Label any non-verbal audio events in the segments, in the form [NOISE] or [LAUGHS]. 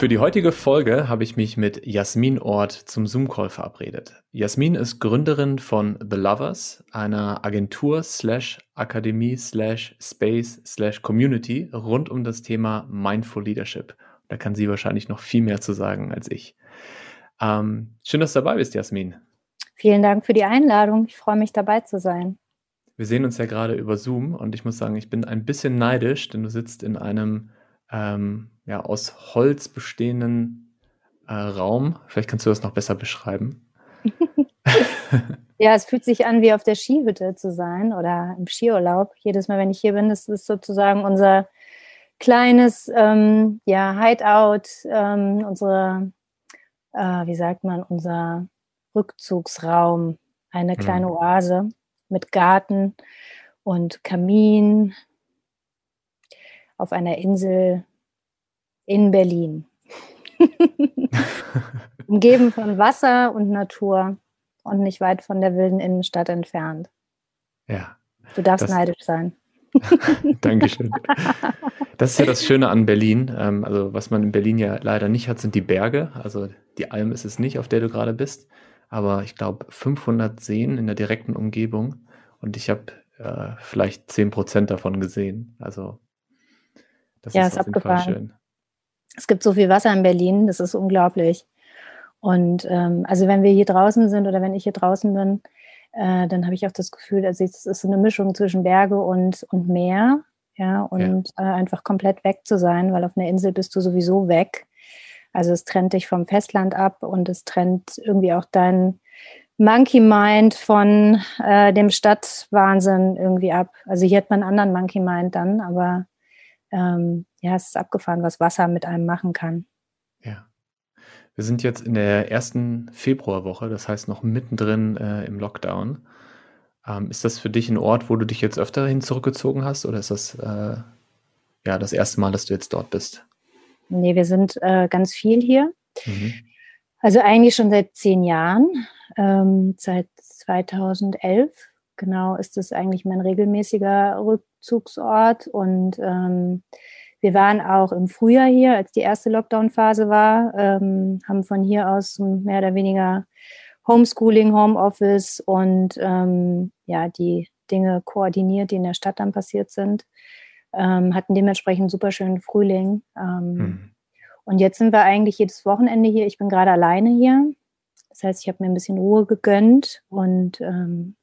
Für die heutige Folge habe ich mich mit Jasmin Ort zum Zoom-Call verabredet. Jasmin ist Gründerin von The Lovers, einer Agentur slash Akademie slash Space slash Community rund um das Thema Mindful Leadership. Da kann sie wahrscheinlich noch viel mehr zu sagen als ich. Ähm, schön, dass du dabei bist, Jasmin. Vielen Dank für die Einladung. Ich freue mich dabei zu sein. Wir sehen uns ja gerade über Zoom und ich muss sagen, ich bin ein bisschen neidisch, denn du sitzt in einem ähm, ja, aus Holz bestehenden äh, Raum. Vielleicht kannst du das noch besser beschreiben. [LAUGHS] ja, es fühlt sich an, wie auf der Skihütte zu sein oder im Skiurlaub. Jedes Mal, wenn ich hier bin, das ist sozusagen unser kleines ähm, ja, Hideout, ähm, unsere, äh, wie sagt man, unser Rückzugsraum, eine kleine mhm. Oase mit Garten und Kamin auf einer Insel in Berlin. [LAUGHS] Umgeben von Wasser und Natur und nicht weit von der wilden Innenstadt entfernt. Ja. Du darfst neidisch sein. [LAUGHS] Dankeschön. [LAUGHS] Das ist ja das Schöne an Berlin. Ähm, also was man in Berlin ja leider nicht hat, sind die Berge. Also die Alm ist es nicht, auf der du gerade bist. Aber ich glaube 500 Seen in der direkten Umgebung. Und ich habe äh, vielleicht 10 Prozent davon gesehen. Also das ja, ist, ist auf jeden Fall schön. Es gibt so viel Wasser in Berlin, das ist unglaublich. Und ähm, also wenn wir hier draußen sind oder wenn ich hier draußen bin, äh, dann habe ich auch das Gefühl, also es ist so eine Mischung zwischen Berge und, und Meer, ja, und ja. Äh, einfach komplett weg zu sein, weil auf einer Insel bist du sowieso weg. Also es trennt dich vom Festland ab und es trennt irgendwie auch dein Monkey Mind von äh, dem Stadtwahnsinn irgendwie ab. Also hier hat man einen anderen Monkey Mind dann, aber ähm, ja, es ist abgefahren, was Wasser mit einem machen kann. Ja. Wir sind jetzt in der ersten Februarwoche, das heißt noch mittendrin äh, im Lockdown. Ähm, ist das für dich ein Ort, wo du dich jetzt öfter hin zurückgezogen hast oder ist das äh, ja das erste Mal, dass du jetzt dort bist? Nee, wir sind äh, ganz viel hier. Mhm. Also eigentlich schon seit zehn Jahren, ähm, seit 2011 genau ist es eigentlich mein regelmäßiger Rückzugsort und ähm, wir waren auch im Frühjahr hier, als die erste Lockdown-Phase war, ähm, haben von hier aus mehr oder weniger Homeschooling, Homeoffice und ähm, ja, die Dinge koordiniert, die in der Stadt dann passiert sind. Ähm, hatten dementsprechend super schönen Frühling. Ähm, hm. Und jetzt sind wir eigentlich jedes Wochenende hier. Ich bin gerade alleine hier. Das heißt, ich habe mir ein bisschen Ruhe gegönnt und ähm,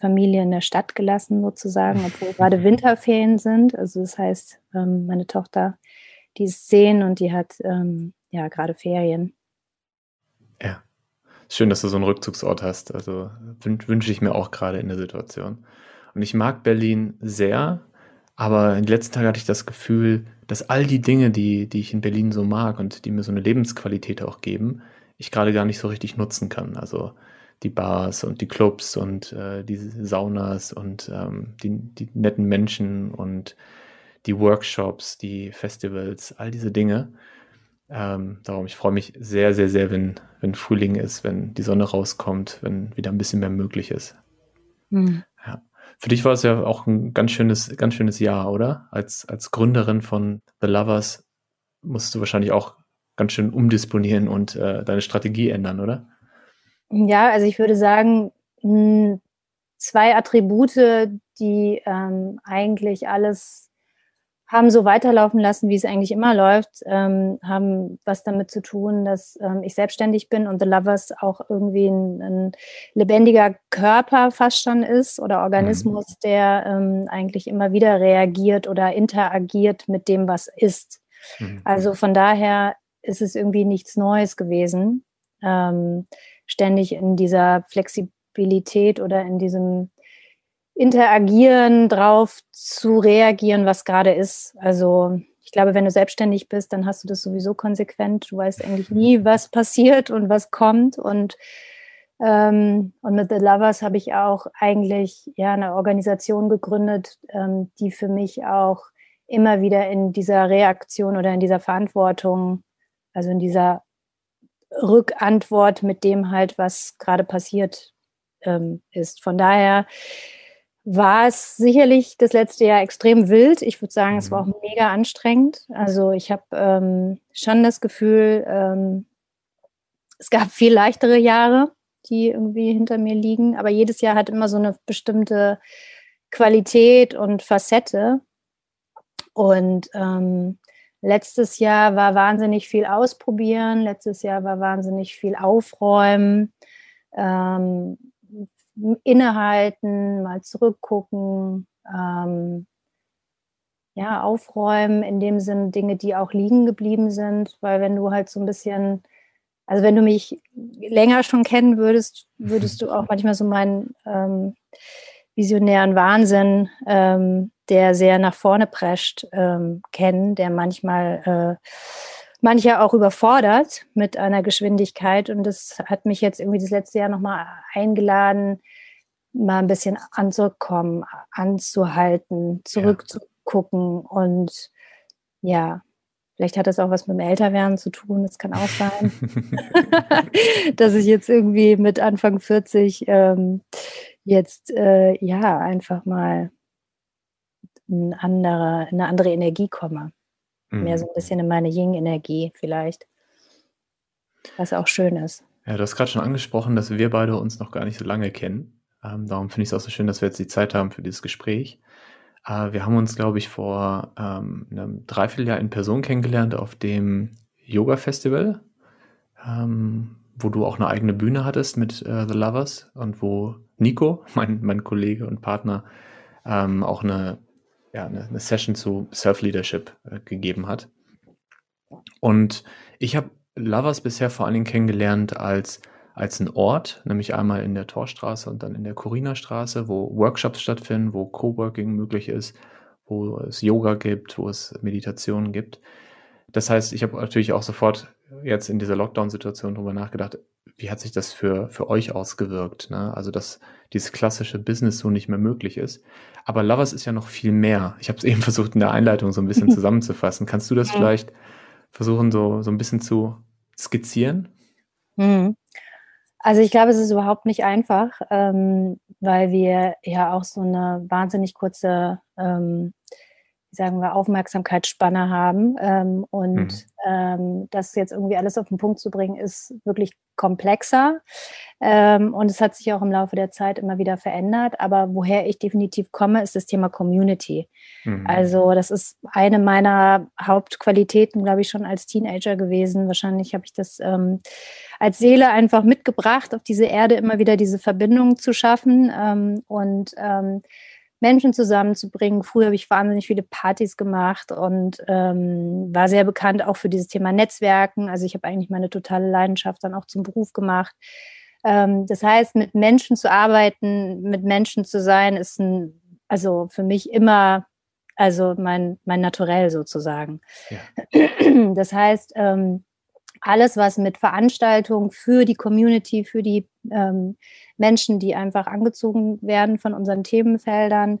Familie in der Stadt gelassen sozusagen, [LAUGHS] obwohl gerade Winterferien sind. Also das heißt, ähm, meine Tochter, die ist zehn und die hat ähm, ja gerade Ferien. Ja, schön, dass du so einen Rückzugsort hast. Also wünsche ich mir auch gerade in der Situation. Und ich mag Berlin sehr, aber in den letzten Tagen hatte ich das Gefühl, dass all die Dinge, die, die ich in Berlin so mag und die mir so eine Lebensqualität auch geben, ich gerade gar nicht so richtig nutzen kann. Also die Bars und die Clubs und äh, die Saunas und ähm, die, die netten Menschen und die Workshops, die Festivals, all diese Dinge. Ähm, darum, ich freue mich sehr, sehr, sehr, wenn, wenn Frühling ist, wenn die Sonne rauskommt, wenn wieder ein bisschen mehr möglich ist. Mhm. Ja. Für dich war es ja auch ein ganz schönes, ganz schönes Jahr, oder? Als, als Gründerin von The Lovers musst du wahrscheinlich auch ganz schön umdisponieren und äh, deine Strategie ändern, oder? Ja, also ich würde sagen, hm, zwei Attribute, die ähm, eigentlich alles haben so weiterlaufen lassen, wie es eigentlich immer läuft, ähm, haben was damit zu tun, dass ähm, ich selbstständig bin und The Lovers auch irgendwie ein, ein lebendiger Körper fast schon ist oder Organismus, mhm. der ähm, eigentlich immer wieder reagiert oder interagiert mit dem, was ist. Mhm. Also von daher ist es irgendwie nichts Neues gewesen. Ähm, ständig in dieser Flexibilität oder in diesem Interagieren drauf zu reagieren, was gerade ist. Also ich glaube, wenn du selbstständig bist, dann hast du das sowieso konsequent. Du weißt eigentlich nie, [LAUGHS] was passiert und was kommt. Und, ähm, und mit The Lovers habe ich auch eigentlich ja eine Organisation gegründet, ähm, die für mich auch immer wieder in dieser Reaktion oder in dieser Verantwortung, also in dieser Rückantwort mit dem halt, was gerade passiert ähm, ist. Von daher war es sicherlich das letzte Jahr extrem wild. Ich würde sagen, es war auch mhm. mega anstrengend. Also ich habe ähm, schon das Gefühl, ähm, es gab viel leichtere Jahre, die irgendwie hinter mir liegen, aber jedes Jahr hat immer so eine bestimmte Qualität und Facette. Und ähm, letztes Jahr war wahnsinnig viel ausprobieren, letztes Jahr war wahnsinnig viel aufräumen. Ähm, innehalten, mal zurückgucken, ähm, ja, aufräumen, in dem Sinn Dinge, die auch liegen geblieben sind, weil wenn du halt so ein bisschen, also wenn du mich länger schon kennen würdest, würdest du [LAUGHS] auch manchmal so meinen ähm, visionären Wahnsinn, ähm, der sehr nach vorne prescht, ähm, kennen, der manchmal äh, manche auch überfordert mit einer Geschwindigkeit. Und das hat mich jetzt irgendwie das letzte Jahr nochmal eingeladen, mal ein bisschen anzukommen, anzuhalten, zurückzugucken. Ja. Und ja, vielleicht hat das auch was mit dem Älterwerden zu tun. Das kann auch sein, [LAUGHS] [LAUGHS] dass ich jetzt irgendwie mit Anfang 40 ähm, jetzt äh, ja einfach mal eine andere, eine andere Energie komme. Mhm. Mehr so ein bisschen in meine Ying-Energie vielleicht. Was auch schön ist. Ja, du hast gerade schon angesprochen, dass wir beide uns noch gar nicht so lange kennen. Ähm, darum finde ich es auch so schön, dass wir jetzt die Zeit haben für dieses Gespräch. Äh, wir haben uns, glaube ich, vor ähm, einem Dreivierteljahr in Person kennengelernt auf dem Yoga-Festival, ähm, wo du auch eine eigene Bühne hattest mit äh, The Lovers und wo Nico, [LAUGHS] mein, mein Kollege und Partner, ähm, auch eine ja, eine, eine Session zu Self-Leadership äh, gegeben hat. Und ich habe Lovers bisher vor allen Dingen kennengelernt als, als ein Ort, nämlich einmal in der Torstraße und dann in der Corina-Straße, wo Workshops stattfinden, wo Coworking möglich ist, wo es Yoga gibt, wo es Meditationen gibt. Das heißt, ich habe natürlich auch sofort jetzt in dieser Lockdown-Situation darüber nachgedacht, wie hat sich das für, für euch ausgewirkt? Ne? Also, dass dieses klassische Business so nicht mehr möglich ist. Aber Lovers ist ja noch viel mehr. Ich habe es [LAUGHS] eben versucht, in der Einleitung so ein bisschen [LAUGHS] zusammenzufassen. Kannst du das ja. vielleicht versuchen, so, so ein bisschen zu skizzieren? Hm. Also ich glaube, es ist überhaupt nicht einfach, ähm, weil wir ja auch so eine wahnsinnig kurze ähm, sagen wir, Aufmerksamkeitsspanne haben. Ähm, und mhm. ähm, das jetzt irgendwie alles auf den Punkt zu bringen, ist wirklich komplexer. Ähm, und es hat sich auch im Laufe der Zeit immer wieder verändert. Aber woher ich definitiv komme, ist das Thema Community. Mhm. Also das ist eine meiner Hauptqualitäten, glaube ich, schon als Teenager gewesen. Wahrscheinlich habe ich das ähm, als Seele einfach mitgebracht, auf diese Erde immer wieder diese Verbindung zu schaffen. Ähm, und ähm, Menschen zusammenzubringen. Früher habe ich wahnsinnig viele Partys gemacht und ähm, war sehr bekannt auch für dieses Thema Netzwerken. Also ich habe eigentlich meine totale Leidenschaft dann auch zum Beruf gemacht. Ähm, das heißt, mit Menschen zu arbeiten, mit Menschen zu sein, ist ein, also für mich immer, also mein, mein Naturell sozusagen. Ja. Das heißt, ähm, alles, was mit Veranstaltungen für die Community, für die ähm, Menschen, die einfach angezogen werden von unseren Themenfeldern,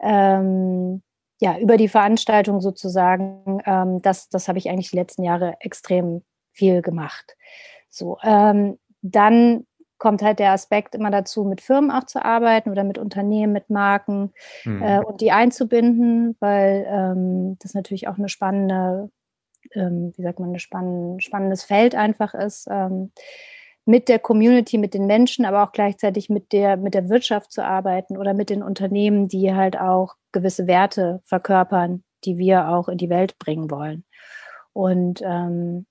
ähm, ja, über die Veranstaltung sozusagen, ähm, das, das habe ich eigentlich die letzten Jahre extrem viel gemacht. So, ähm, dann kommt halt der Aspekt immer dazu, mit Firmen auch zu arbeiten oder mit Unternehmen, mit Marken mhm. äh, und die einzubinden, weil ähm, das natürlich auch eine spannende ähm, wie sagt man, ein spann spannendes Feld einfach ist, ähm, mit der Community, mit den Menschen, aber auch gleichzeitig mit der, mit der Wirtschaft zu arbeiten oder mit den Unternehmen, die halt auch gewisse Werte verkörpern, die wir auch in die Welt bringen wollen. Und ähm,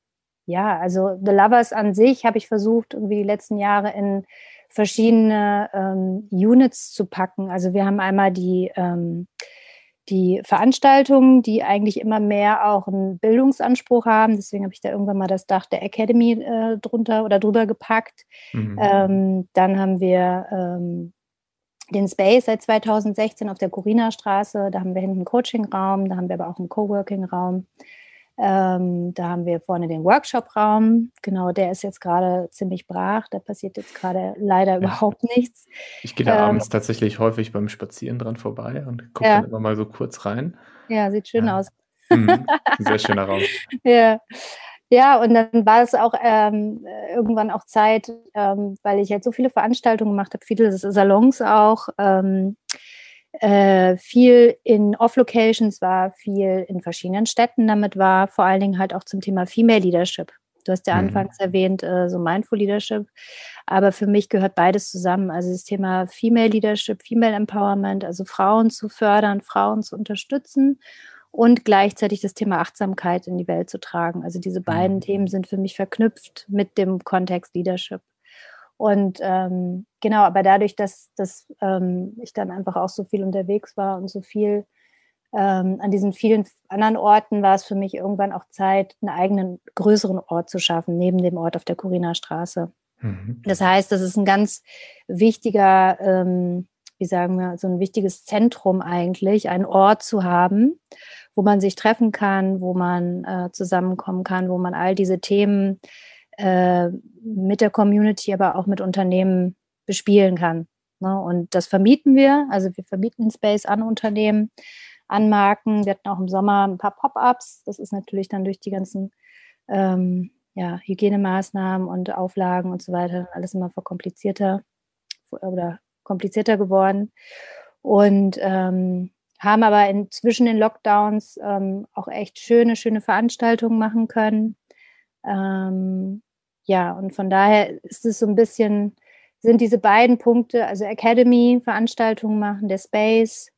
ja, also The Lovers an sich habe ich versucht, irgendwie die letzten Jahre in verschiedene ähm, Units zu packen. Also wir haben einmal die ähm, die Veranstaltungen, die eigentlich immer mehr auch einen Bildungsanspruch haben. Deswegen habe ich da irgendwann mal das Dach der Academy äh, drunter oder drüber gepackt. Mhm. Ähm, dann haben wir ähm, den Space seit 2016 auf der Corina Straße. Da haben wir hinten einen Coaching-Raum, da haben wir aber auch einen Coworking-Raum. Ähm, da haben wir vorne den Workshop-Raum. Genau, der ist jetzt gerade ziemlich brach. Da passiert jetzt gerade leider ja. überhaupt nichts. Ich gehe da ähm, abends tatsächlich häufig beim Spazieren dran vorbei und gucke ja. dann immer mal so kurz rein. Ja, sieht schön ja. aus. Mhm. Sehr schöner Raum. [LAUGHS] ja. Ja, und dann war es auch ähm, irgendwann auch Zeit, ähm, weil ich halt so viele Veranstaltungen gemacht habe, viele Salons auch, ähm, äh, viel in Off-Locations war, viel in verschiedenen Städten damit war, vor allen Dingen halt auch zum Thema Female Leadership. Du hast ja mhm. anfangs erwähnt, äh, so Mindful Leadership. Aber für mich gehört beides zusammen. Also das Thema Female Leadership, Female Empowerment, also Frauen zu fördern, Frauen zu unterstützen und gleichzeitig das Thema Achtsamkeit in die Welt zu tragen. Also diese beiden mhm. Themen sind für mich verknüpft mit dem Kontext Leadership. Und ähm, genau, aber dadurch, dass, dass ähm, ich dann einfach auch so viel unterwegs war und so viel ähm, an diesen vielen anderen Orten war es für mich irgendwann auch Zeit, einen eigenen größeren Ort zu schaffen, neben dem Ort auf der Corina Straße. Mhm. Das heißt, das ist ein ganz wichtiger, ähm, wie sagen wir, so ein wichtiges Zentrum eigentlich, einen Ort zu haben, wo man sich treffen kann, wo man äh, zusammenkommen kann, wo man all diese Themen äh, mit der Community, aber auch mit Unternehmen bespielen kann. Ne? Und das vermieten wir, also wir vermieten den Space an Unternehmen anmarken. Wir hatten auch im Sommer ein paar Pop-ups. Das ist natürlich dann durch die ganzen ähm, ja, Hygienemaßnahmen und Auflagen und so weiter alles immer verkomplizierter oder komplizierter geworden. Und ähm, haben aber inzwischen in Lockdowns ähm, auch echt schöne, schöne Veranstaltungen machen können. Ähm, ja, und von daher ist es so ein bisschen, sind diese beiden Punkte, also Academy, Veranstaltungen machen, der Space,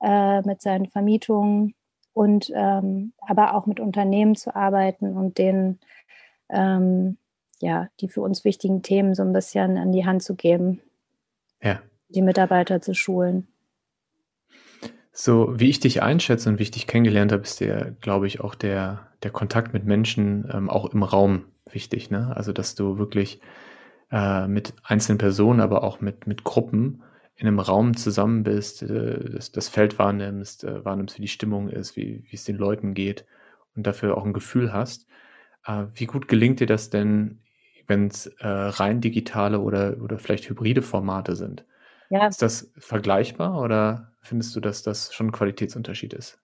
äh, mit seinen Vermietungen und ähm, aber auch mit Unternehmen zu arbeiten und denen ähm, ja die für uns wichtigen Themen so ein bisschen an die Hand zu geben. Ja. Die Mitarbeiter zu schulen. So wie ich dich einschätze und wie ich dich kennengelernt habe, ist der, glaube ich, auch der, der Kontakt mit Menschen ähm, auch im Raum wichtig. Ne? Also, dass du wirklich äh, mit einzelnen Personen, aber auch mit, mit Gruppen in einem Raum zusammen bist, äh, das, das Feld wahrnimmst, äh, wahrnimmst, wie die Stimmung ist, wie, wie es den Leuten geht und dafür auch ein Gefühl hast. Äh, wie gut gelingt dir das denn, wenn es rein digitale oder, oder vielleicht hybride Formate sind? Ja. Ist das vergleichbar oder findest du, dass das schon ein Qualitätsunterschied ist?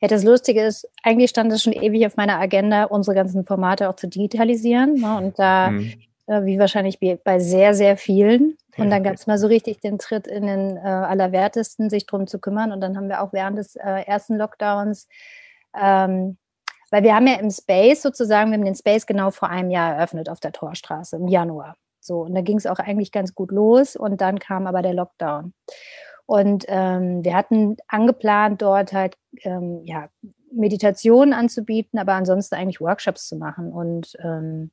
Ja, das Lustige ist, eigentlich stand es schon ewig auf meiner Agenda, unsere ganzen Formate auch zu digitalisieren. Ne? Und da, mhm. wie wahrscheinlich bei sehr, sehr vielen, und dann gab es mal so richtig den Tritt in den äh, Allerwertesten, sich darum zu kümmern. Und dann haben wir auch während des äh, ersten Lockdowns, ähm, weil wir haben ja im Space sozusagen, wir haben den Space genau vor einem Jahr eröffnet auf der Torstraße im Januar. So, und da ging es auch eigentlich ganz gut los. Und dann kam aber der Lockdown. Und ähm, wir hatten angeplant, dort halt ähm, ja, Meditationen anzubieten, aber ansonsten eigentlich Workshops zu machen. Und ähm,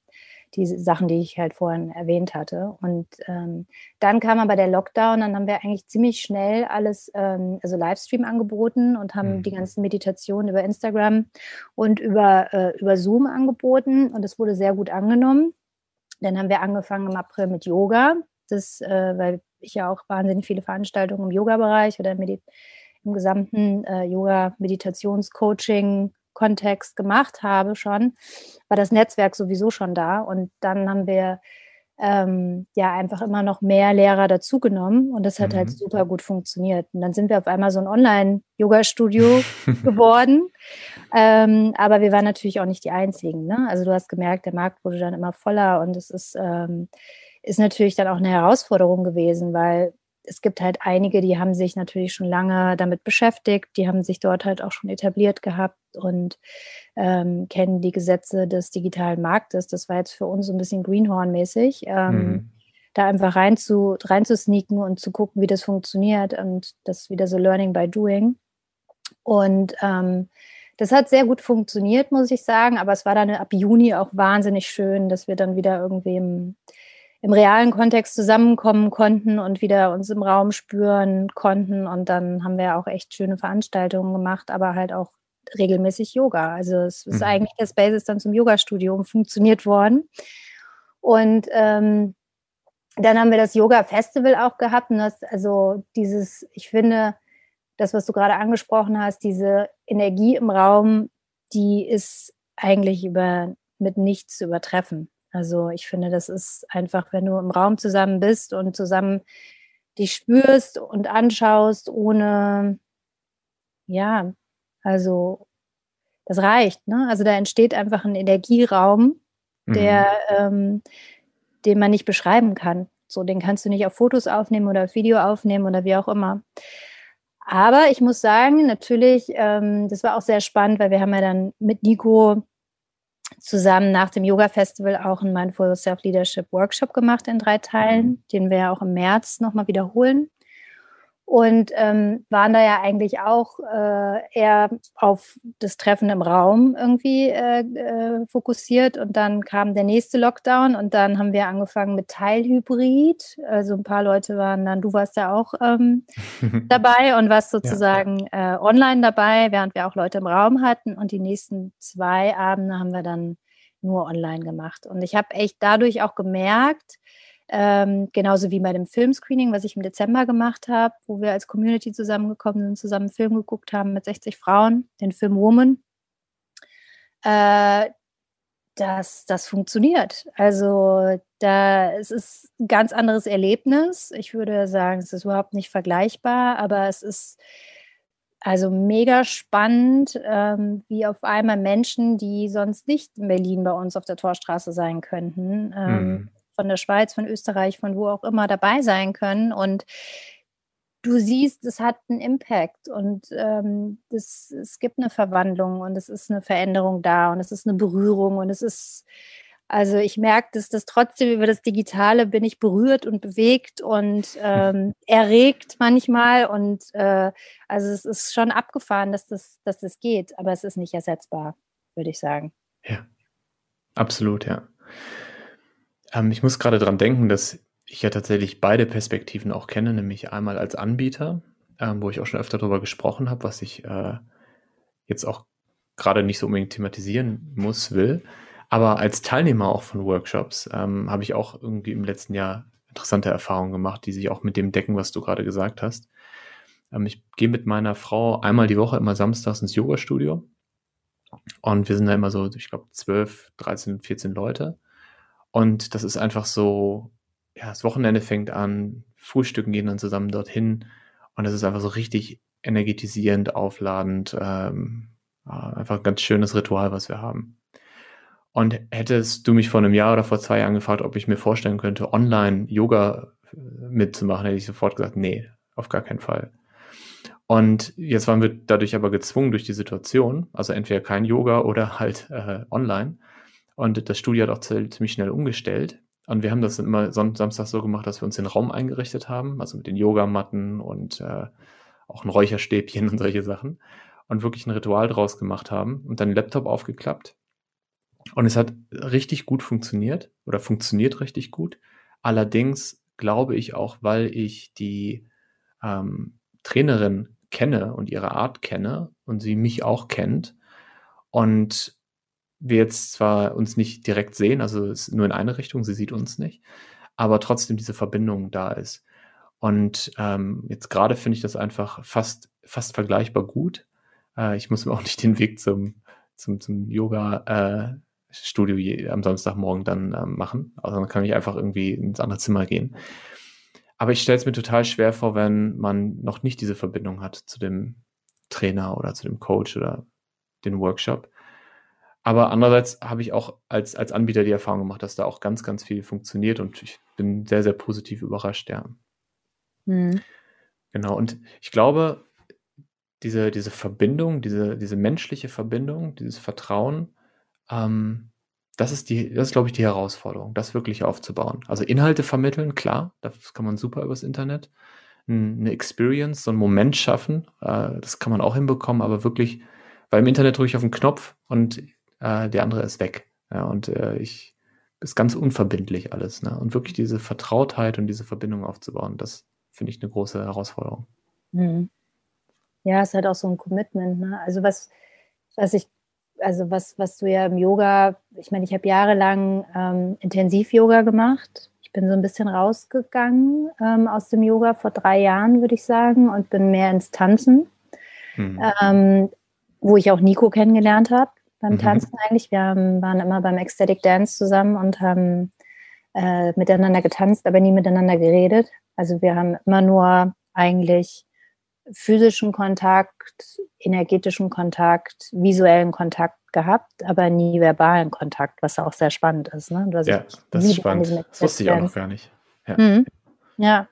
diese Sachen, die ich halt vorhin erwähnt hatte. Und ähm, dann kam aber der Lockdown, dann haben wir eigentlich ziemlich schnell alles, ähm, also Livestream angeboten und haben mhm. die ganzen Meditationen über Instagram und über, äh, über Zoom angeboten und es wurde sehr gut angenommen. Dann haben wir angefangen im April mit Yoga, das, äh, weil ich ja auch wahnsinnig viele Veranstaltungen im Yoga-Bereich oder im gesamten äh, Yoga-Meditations-Coaching Kontext gemacht habe schon, war das Netzwerk sowieso schon da. Und dann haben wir ähm, ja einfach immer noch mehr Lehrer dazugenommen und das hat halt mhm. halt super gut funktioniert. Und dann sind wir auf einmal so ein Online-Yoga-Studio [LAUGHS] geworden. Ähm, aber wir waren natürlich auch nicht die Einzigen. Ne? Also du hast gemerkt, der Markt wurde dann immer voller und es ist, ähm, ist natürlich dann auch eine Herausforderung gewesen, weil es gibt halt einige, die haben sich natürlich schon lange damit beschäftigt, die haben sich dort halt auch schon etabliert gehabt und ähm, kennen die Gesetze des digitalen Marktes. Das war jetzt für uns so ein bisschen Greenhorn-mäßig. Ähm, mhm. Da einfach rein zu, rein zu sneaken und zu gucken, wie das funktioniert und das wieder so Learning by Doing. Und ähm, das hat sehr gut funktioniert, muss ich sagen, aber es war dann ab Juni auch wahnsinnig schön, dass wir dann wieder irgendwie im im realen Kontext zusammenkommen konnten und wieder uns im Raum spüren konnten. Und dann haben wir auch echt schöne Veranstaltungen gemacht, aber halt auch regelmäßig Yoga. Also es ist mhm. eigentlich das Basis dann zum Yoga-Studio funktioniert worden. Und ähm, dann haben wir das Yoga-Festival auch gehabt. Und das, also dieses, ich finde, das, was du gerade angesprochen hast, diese Energie im Raum, die ist eigentlich über, mit nichts zu übertreffen. Also ich finde, das ist einfach, wenn du im Raum zusammen bist und zusammen dich spürst und anschaust, ohne, ja, also das reicht. Ne? Also da entsteht einfach ein Energieraum, der, mhm. ähm, den man nicht beschreiben kann. So, den kannst du nicht auf Fotos aufnehmen oder auf Video aufnehmen oder wie auch immer. Aber ich muss sagen, natürlich, ähm, das war auch sehr spannend, weil wir haben ja dann mit Nico zusammen nach dem Yoga-Festival auch einen Mindful Self-Leadership Workshop gemacht in drei Teilen, mhm. den wir ja auch im März nochmal wiederholen und ähm, waren da ja eigentlich auch äh, eher auf das Treffen im Raum irgendwie äh, äh, fokussiert. Und dann kam der nächste Lockdown und dann haben wir angefangen mit Teilhybrid. Also ein paar Leute waren dann, du warst ja auch ähm, [LAUGHS] dabei und warst sozusagen ja. äh, online dabei, während wir auch Leute im Raum hatten. Und die nächsten zwei Abende haben wir dann nur online gemacht. Und ich habe echt dadurch auch gemerkt, ähm, genauso wie bei dem Filmscreening, was ich im Dezember gemacht habe, wo wir als Community zusammengekommen sind, zusammen einen Film geguckt haben mit 60 Frauen, den Film Woman. Äh, dass das funktioniert. Also da es ist ein ganz anderes Erlebnis. Ich würde sagen, es ist überhaupt nicht vergleichbar, aber es ist also mega spannend, ähm, wie auf einmal Menschen, die sonst nicht in Berlin bei uns auf der Torstraße sein könnten, ähm, mhm von der Schweiz, von Österreich, von wo auch immer dabei sein können. Und du siehst, es hat einen Impact und ähm, das, es gibt eine Verwandlung und es ist eine Veränderung da und es ist eine Berührung und es ist, also ich merke, dass das trotzdem über das Digitale bin ich berührt und bewegt und ähm, [LAUGHS] erregt manchmal und äh, also es ist schon abgefahren, dass das, dass das geht, aber es ist nicht ersetzbar, würde ich sagen. Ja, absolut, ja. Ähm, ich muss gerade dran denken, dass ich ja tatsächlich beide Perspektiven auch kenne, nämlich einmal als Anbieter, ähm, wo ich auch schon öfter darüber gesprochen habe, was ich äh, jetzt auch gerade nicht so unbedingt thematisieren muss, will. Aber als Teilnehmer auch von Workshops ähm, habe ich auch irgendwie im letzten Jahr interessante Erfahrungen gemacht, die sich auch mit dem decken, was du gerade gesagt hast. Ähm, ich gehe mit meiner Frau einmal die Woche, immer samstags ins Yoga-Studio. Und wir sind da immer so, ich glaube, 12, 13, 14 Leute. Und das ist einfach so, ja, das Wochenende fängt an, Frühstücken gehen dann zusammen dorthin und es ist einfach so richtig energetisierend, aufladend, ähm, einfach ein ganz schönes Ritual, was wir haben. Und hättest du mich vor einem Jahr oder vor zwei Jahren gefragt, ob ich mir vorstellen könnte, online Yoga äh, mitzumachen, hätte ich sofort gesagt, nee, auf gar keinen Fall. Und jetzt waren wir dadurch aber gezwungen durch die Situation, also entweder kein Yoga oder halt äh, online. Und das Studio hat auch ziemlich schnell umgestellt. Und wir haben das immer Samstag so gemacht, dass wir uns den Raum eingerichtet haben, also mit den Yogamatten und äh, auch ein Räucherstäbchen [LAUGHS] und solche Sachen. Und wirklich ein Ritual draus gemacht haben und dann den Laptop aufgeklappt. Und es hat richtig gut funktioniert oder funktioniert richtig gut. Allerdings glaube ich auch, weil ich die ähm, Trainerin kenne und ihre Art kenne und sie mich auch kennt und wir jetzt zwar uns nicht direkt sehen, also es nur in eine Richtung, sie sieht uns nicht, aber trotzdem diese Verbindung da ist. Und ähm, jetzt gerade finde ich das einfach fast, fast vergleichbar gut. Äh, ich muss mir auch nicht den Weg zum, zum, zum Yoga-Studio äh, am Samstagmorgen dann äh, machen. Also dann kann ich einfach irgendwie ins andere Zimmer gehen. Aber ich stelle es mir total schwer vor, wenn man noch nicht diese Verbindung hat zu dem Trainer oder zu dem Coach oder den Workshop. Aber andererseits habe ich auch als, als Anbieter die Erfahrung gemacht, dass da auch ganz, ganz viel funktioniert und ich bin sehr, sehr positiv überrascht, ja. Mhm. Genau, und ich glaube, diese, diese Verbindung, diese, diese menschliche Verbindung, dieses Vertrauen, ähm, das ist die, das ist, glaube ich, die Herausforderung, das wirklich aufzubauen. Also Inhalte vermitteln, klar, das kann man super übers Internet. Eine Experience, so einen Moment schaffen, äh, das kann man auch hinbekommen, aber wirklich, weil im Internet drücke ich auf den Knopf und äh, der andere ist weg. Ja, und äh, ich ist ganz unverbindlich alles. Ne? Und wirklich diese Vertrautheit und diese Verbindung aufzubauen, das finde ich eine große Herausforderung. Mhm. Ja, es ist halt auch so ein Commitment. Ne? Also was, was ich, also was, was du ja im Yoga, ich meine, ich habe jahrelang ähm, Intensiv-Yoga gemacht. Ich bin so ein bisschen rausgegangen ähm, aus dem Yoga vor drei Jahren, würde ich sagen, und bin mehr ins Tanzen, mhm. ähm, wo ich auch Nico kennengelernt habe beim mhm. Tanzen eigentlich. Wir haben, waren immer beim Ecstatic Dance zusammen und haben äh, miteinander getanzt, aber nie miteinander geredet. Also wir haben immer nur eigentlich physischen Kontakt, energetischen Kontakt, visuellen Kontakt gehabt, aber nie verbalen Kontakt, was auch sehr spannend ist. Ne? ja, das ist spannend. Das wusste ich auch noch gar nicht. Ja. Mhm. ja.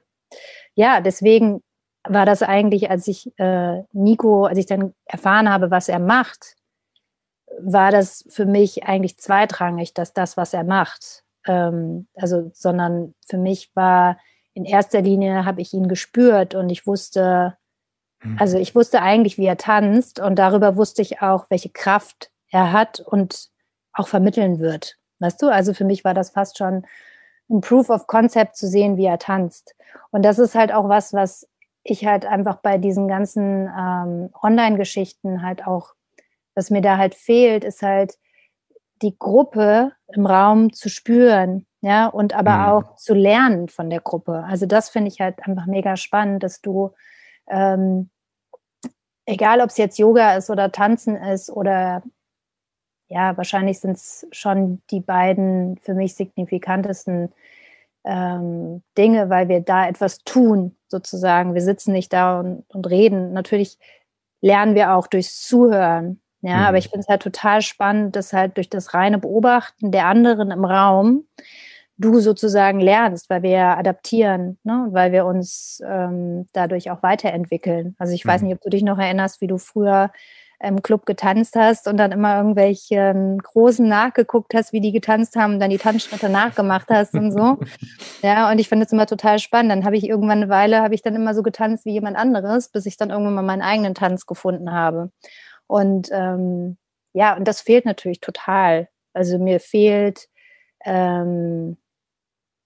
ja, deswegen war das eigentlich, als ich äh, Nico, als ich dann erfahren habe, was er macht, war das für mich eigentlich zweitrangig, dass das, was er macht. Ähm, also, sondern für mich war in erster Linie habe ich ihn gespürt und ich wusste, mhm. also ich wusste eigentlich, wie er tanzt und darüber wusste ich auch, welche Kraft er hat und auch vermitteln wird. Weißt du, also für mich war das fast schon ein Proof of Concept zu sehen, wie er tanzt. Und das ist halt auch was, was ich halt einfach bei diesen ganzen ähm, Online-Geschichten halt auch, was mir da halt fehlt, ist halt die Gruppe im Raum zu spüren, ja, und aber mhm. auch zu lernen von der Gruppe. Also das finde ich halt einfach mega spannend, dass du, ähm, egal ob es jetzt Yoga ist oder Tanzen ist oder ja, wahrscheinlich sind es schon die beiden für mich signifikantesten ähm, Dinge, weil wir da etwas tun, sozusagen. Wir sitzen nicht da und, und reden. Natürlich lernen wir auch durchs Zuhören. Ja, mhm. aber ich finde es halt total spannend, dass halt durch das reine Beobachten der anderen im Raum du sozusagen lernst, weil wir adaptieren, ne? weil wir uns ähm, dadurch auch weiterentwickeln. Also ich mhm. weiß nicht, ob du dich noch erinnerst, wie du früher im Club getanzt hast und dann immer irgendwelchen Großen nachgeguckt hast, wie die getanzt haben und dann die Tanzschritte nachgemacht hast und so. [LAUGHS] Ja, und ich finde es immer total spannend. Dann habe ich irgendwann eine Weile, habe ich dann immer so getanzt wie jemand anderes, bis ich dann irgendwann mal meinen eigenen Tanz gefunden habe. Und ähm, ja, und das fehlt natürlich total. Also mir fehlt, ähm,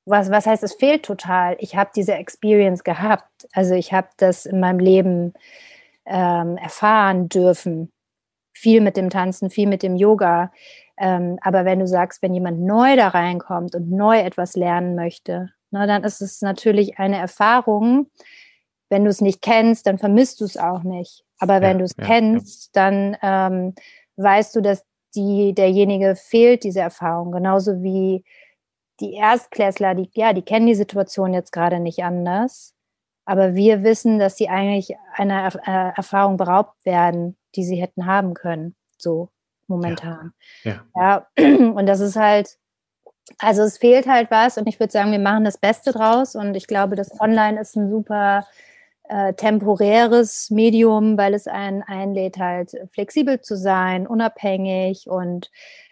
was, was heißt, es fehlt total? Ich habe diese Experience gehabt. Also ich habe das in meinem Leben ähm, erfahren dürfen. Viel mit dem Tanzen, viel mit dem Yoga. Ähm, aber wenn du sagst, wenn jemand neu da reinkommt und neu etwas lernen möchte, na, dann ist es natürlich eine Erfahrung. Wenn du es nicht kennst, dann vermisst du es auch nicht. Aber wenn ja, du es ja, kennst, ja. dann ähm, weißt du, dass die, derjenige fehlt diese Erfahrung. Genauso wie die Erstklässler, die, ja, die kennen die Situation jetzt gerade nicht anders. Aber wir wissen, dass sie eigentlich einer äh, Erfahrung beraubt werden, die sie hätten haben können, so momentan. Ja. ja. ja. [CLEARS THROAT] Und das ist halt, also es fehlt halt was und ich würde sagen, wir machen das Beste draus und ich glaube, das Online ist ein super äh, temporäres Medium, weil es einen einlädt, halt flexibel zu sein, unabhängig und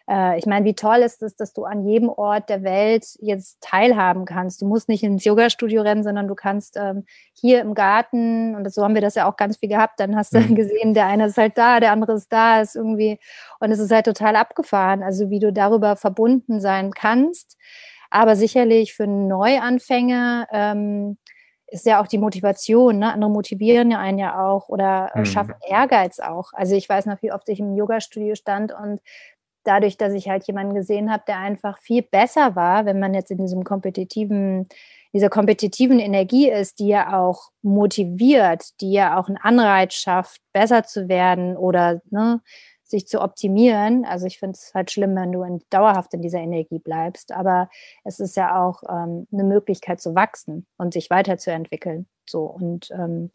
äh, ich meine, wie toll ist es, dass du an jedem Ort der Welt jetzt teilhaben kannst. Du musst nicht ins Yoga-Studio rennen, sondern du kannst ähm, hier im Garten, und so haben wir das ja auch ganz viel gehabt, dann hast du mhm. gesehen, der eine ist halt da, der andere ist da, ist irgendwie, und es ist halt total abgefahren, also wie du darüber verbunden sein kannst. Aber sicherlich für Neuanfänger ähm, ist ja auch die Motivation, ne? Andere motivieren ja einen ja auch oder mhm. schaffen Ehrgeiz auch. Also ich weiß noch, wie oft ich im Yoga-Studio stand und dadurch, dass ich halt jemanden gesehen habe, der einfach viel besser war, wenn man jetzt in diesem kompetitiven, dieser kompetitiven Energie ist, die ja auch motiviert, die ja auch einen Anreiz schafft, besser zu werden oder ne, sich zu optimieren. Also ich finde es halt schlimm, wenn du in, dauerhaft in dieser Energie bleibst, aber es ist ja auch ähm, eine Möglichkeit zu wachsen und sich weiterzuentwickeln. So und ähm,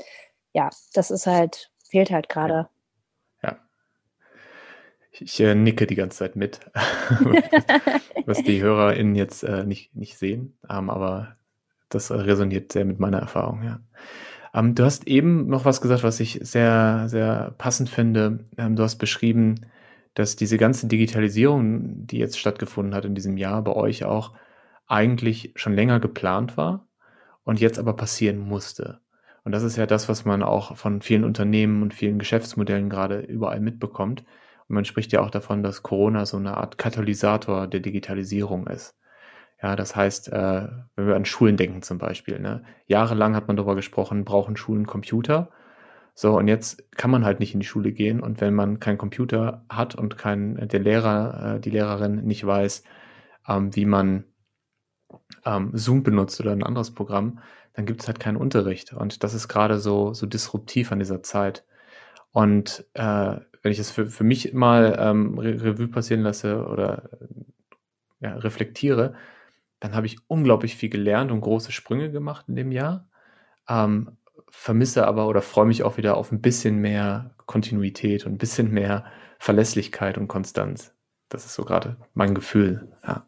ja, das ist halt fehlt halt gerade. Ich äh, nicke die ganze Zeit mit, [LAUGHS] was die HörerInnen jetzt äh, nicht, nicht sehen, ähm, aber das resoniert sehr mit meiner Erfahrung, ja. Ähm, du hast eben noch was gesagt, was ich sehr, sehr passend finde. Ähm, du hast beschrieben, dass diese ganze Digitalisierung, die jetzt stattgefunden hat in diesem Jahr, bei euch auch eigentlich schon länger geplant war und jetzt aber passieren musste. Und das ist ja das, was man auch von vielen Unternehmen und vielen Geschäftsmodellen gerade überall mitbekommt und man spricht ja auch davon, dass Corona so eine Art Katalysator der Digitalisierung ist. Ja, das heißt, äh, wenn wir an Schulen denken zum Beispiel, ne? jahrelang hat man darüber gesprochen, brauchen Schulen Computer. So, und jetzt kann man halt nicht in die Schule gehen. Und wenn man keinen Computer hat und kein, der Lehrer, äh, die Lehrerin nicht weiß, ähm, wie man ähm, Zoom benutzt oder ein anderes Programm, dann gibt es halt keinen Unterricht. Und das ist gerade so, so disruptiv an dieser Zeit. Und äh, wenn ich das für, für mich mal ähm, Revue passieren lasse oder ja, reflektiere, dann habe ich unglaublich viel gelernt und große Sprünge gemacht in dem Jahr. Ähm, vermisse aber oder freue mich auch wieder auf ein bisschen mehr Kontinuität und ein bisschen mehr Verlässlichkeit und Konstanz. Das ist so gerade mein Gefühl. Ja.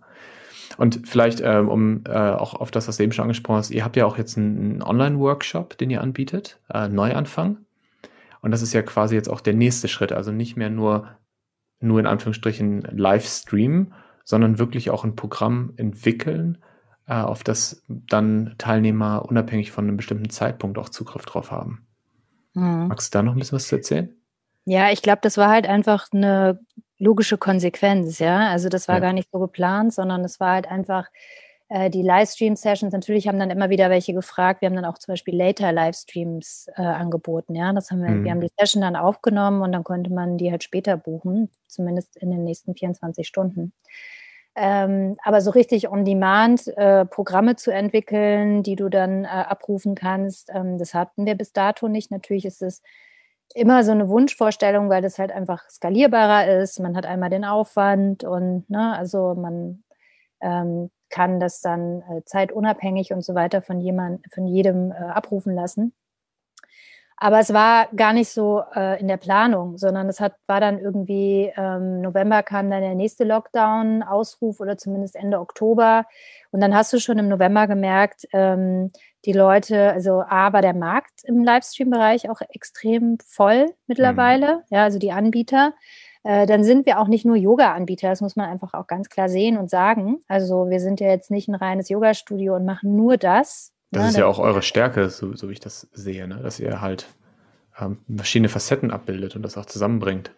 Und vielleicht, ähm, um äh, auch auf das, was du eben schon angesprochen hast, ihr habt ja auch jetzt einen Online-Workshop, den ihr anbietet, äh, Neuanfang. Und das ist ja quasi jetzt auch der nächste Schritt. Also nicht mehr nur, nur in Anführungsstrichen Livestream, sondern wirklich auch ein Programm entwickeln, äh, auf das dann Teilnehmer unabhängig von einem bestimmten Zeitpunkt auch Zugriff drauf haben. Mhm. Magst du da noch ein bisschen was zu erzählen? Ja, ich glaube, das war halt einfach eine logische Konsequenz, ja. Also das war ja. gar nicht so geplant, sondern es war halt einfach äh, die Livestream-Sessions. Natürlich haben dann immer wieder welche gefragt. Wir haben dann auch zum Beispiel later Livestreams äh, angeboten, ja. Das haben wir, mhm. wir haben die Session dann aufgenommen und dann konnte man die halt später buchen, zumindest in den nächsten 24 Stunden. Ähm, aber so richtig on demand äh, Programme zu entwickeln, die du dann äh, abrufen kannst, ähm, das hatten wir bis dato nicht. Natürlich ist es immer so eine Wunschvorstellung, weil das halt einfach skalierbarer ist. Man hat einmal den Aufwand und ne, also man ähm, kann das dann äh, zeitunabhängig und so weiter von jemand, von jedem äh, abrufen lassen. Aber es war gar nicht so äh, in der Planung, sondern es hat, war dann irgendwie, ähm, November kam dann der nächste Lockdown-Ausruf oder zumindest Ende Oktober. Und dann hast du schon im November gemerkt, ähm, die Leute, also A, war der Markt im Livestream-Bereich auch extrem voll mittlerweile, mhm. ja, also die Anbieter. Äh, dann sind wir auch nicht nur Yoga-Anbieter, das muss man einfach auch ganz klar sehen und sagen. Also wir sind ja jetzt nicht ein reines Yoga-Studio und machen nur das, das ja, ist ja auch eure Stärke, so, so wie ich das sehe, ne? dass ihr halt ähm, verschiedene Facetten abbildet und das auch zusammenbringt.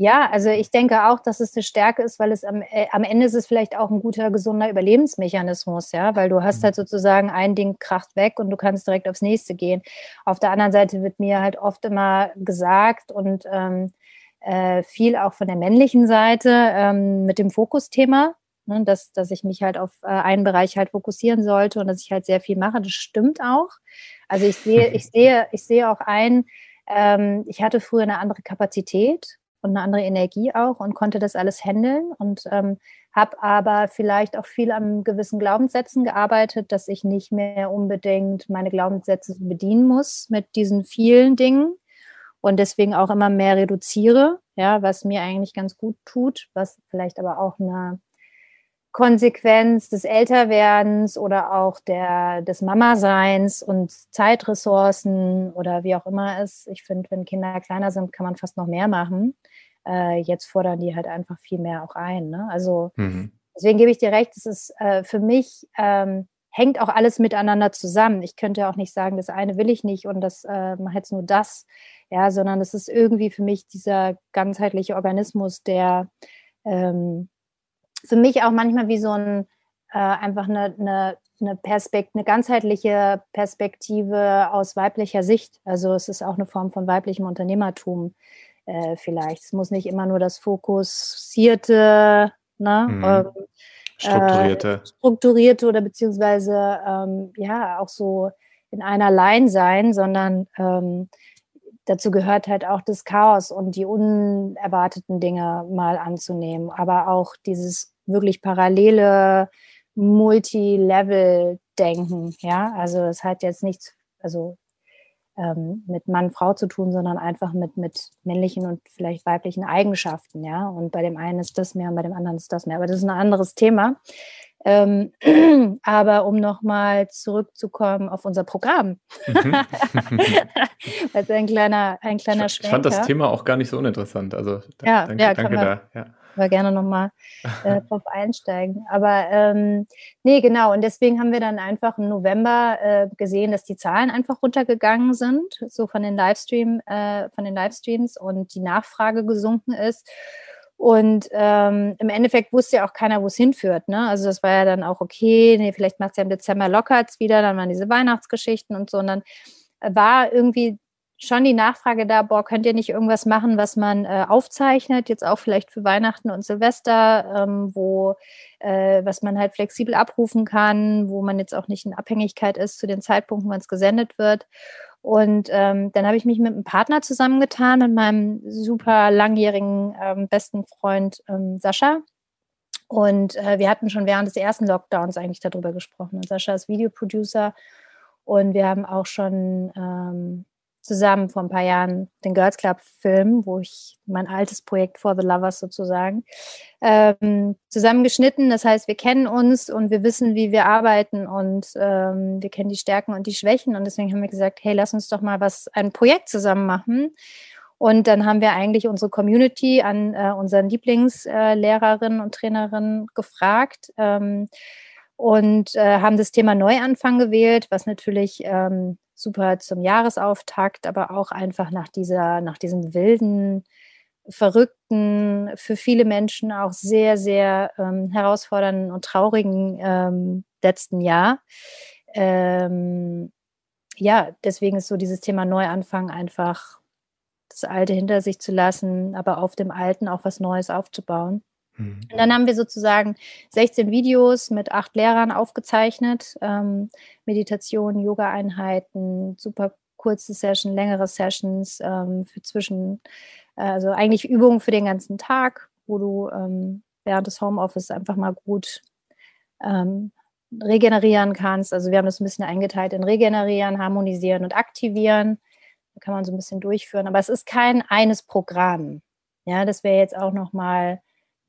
Ja, also ich denke auch, dass es eine Stärke ist, weil es am, äh, am Ende ist es vielleicht auch ein guter, gesunder Überlebensmechanismus, ja, weil du hast mhm. halt sozusagen ein Ding kracht weg und du kannst direkt aufs nächste gehen. Auf der anderen Seite wird mir halt oft immer gesagt und ähm, äh, viel auch von der männlichen Seite ähm, mit dem Fokusthema, ne, dass, dass ich mich halt auf äh, einen Bereich halt fokussieren sollte und dass ich halt sehr viel mache. Das stimmt auch. Also ich sehe, ich sehe, ich sehe auch ein, ähm, ich hatte früher eine andere Kapazität und eine andere Energie auch und konnte das alles handeln und ähm, habe aber vielleicht auch viel an gewissen Glaubenssätzen gearbeitet, dass ich nicht mehr unbedingt meine Glaubenssätze bedienen muss mit diesen vielen Dingen und deswegen auch immer mehr reduziere, ja, was mir eigentlich ganz gut tut, was vielleicht aber auch eine Konsequenz des Älterwerdens oder auch der, des Mama-Seins und Zeitressourcen oder wie auch immer es. Ich finde, wenn Kinder kleiner sind, kann man fast noch mehr machen. Äh, jetzt fordern die halt einfach viel mehr auch ein. Ne? Also mhm. deswegen gebe ich dir recht, es ist äh, für mich ähm, hängt auch alles miteinander zusammen. Ich könnte auch nicht sagen, das eine will ich nicht und das äh, mache jetzt nur das, ja, sondern es ist irgendwie für mich dieser ganzheitliche Organismus, der ähm, für mich auch manchmal wie so ein äh, einfach eine, eine, eine, Perspekt eine ganzheitliche Perspektive aus weiblicher Sicht. Also es ist auch eine Form von weiblichem Unternehmertum äh, vielleicht. Es muss nicht immer nur das fokussierte, ne, mhm. ähm, strukturierte. Äh, strukturierte oder beziehungsweise ähm, ja auch so in einer Line sein, sondern ähm, dazu gehört halt auch das Chaos und die unerwarteten Dinge mal anzunehmen, aber auch dieses wirklich parallele Multilevel-Denken, ja, also es hat jetzt nichts, also ähm, mit Mann, Frau zu tun, sondern einfach mit, mit männlichen und vielleicht weiblichen Eigenschaften, ja, und bei dem einen ist das mehr und bei dem anderen ist das mehr, aber das ist ein anderes Thema. Ähm, [CLEARS THROAT] aber um nochmal zurückzukommen auf unser Programm. Mhm. [LAUGHS] also ein kleiner, ein kleiner ich, ich fand das Thema auch gar nicht so uninteressant. Also ja, danke, ja, danke da. Ja. Wir gerne nochmal [LAUGHS] äh, drauf einsteigen. Aber ähm, nee, genau. Und deswegen haben wir dann einfach im November äh, gesehen, dass die Zahlen einfach runtergegangen sind, so von den Livestream, äh, von den Livestreams und die Nachfrage gesunken ist. Und ähm, im Endeffekt wusste ja auch keiner, wo es hinführt. Ne? Also das war ja dann auch okay, nee, vielleicht macht es ja im Dezember lockert's wieder, dann waren diese Weihnachtsgeschichten und so. Und dann war irgendwie schon die Nachfrage da, boah, könnt ihr nicht irgendwas machen, was man äh, aufzeichnet, jetzt auch vielleicht für Weihnachten und Silvester, ähm, wo äh, was man halt flexibel abrufen kann, wo man jetzt auch nicht in Abhängigkeit ist zu den Zeitpunkten, wann es gesendet wird. Und ähm, dann habe ich mich mit einem Partner zusammengetan, mit meinem super langjährigen ähm, besten Freund ähm, Sascha. Und äh, wir hatten schon während des ersten Lockdowns eigentlich darüber gesprochen. Und Sascha ist Videoproducer und wir haben auch schon ähm, zusammen vor ein paar Jahren den Girls Club Film, wo ich mein altes Projekt For the Lovers sozusagen ähm, zusammengeschnitten. Das heißt, wir kennen uns und wir wissen, wie wir arbeiten und ähm, wir kennen die Stärken und die Schwächen. Und deswegen haben wir gesagt, hey, lass uns doch mal was, ein Projekt zusammen machen. Und dann haben wir eigentlich unsere Community an äh, unseren Lieblingslehrerinnen äh, und Trainerinnen gefragt ähm, und äh, haben das Thema Neuanfang gewählt, was natürlich ähm, super zum Jahresauftakt, aber auch einfach nach dieser, nach diesem wilden, verrückten, für viele Menschen auch sehr, sehr ähm, herausfordernden und traurigen ähm, letzten Jahr. Ähm, ja, deswegen ist so dieses Thema Neuanfang einfach das Alte hinter sich zu lassen, aber auf dem Alten auch was Neues aufzubauen. Mhm. Und dann haben wir sozusagen 16 Videos mit acht Lehrern aufgezeichnet. Ähm, Meditation, Yoga-Einheiten, super kurze Sessions, längere Sessions ähm, für zwischen, also eigentlich Übungen für den ganzen Tag, wo du ähm, während des Homeoffice einfach mal gut ähm, regenerieren kannst. Also wir haben das ein bisschen eingeteilt in regenerieren, harmonisieren und aktivieren. Da kann man so ein bisschen durchführen. Aber es ist kein eines Programm. Ja, das wäre jetzt auch nochmal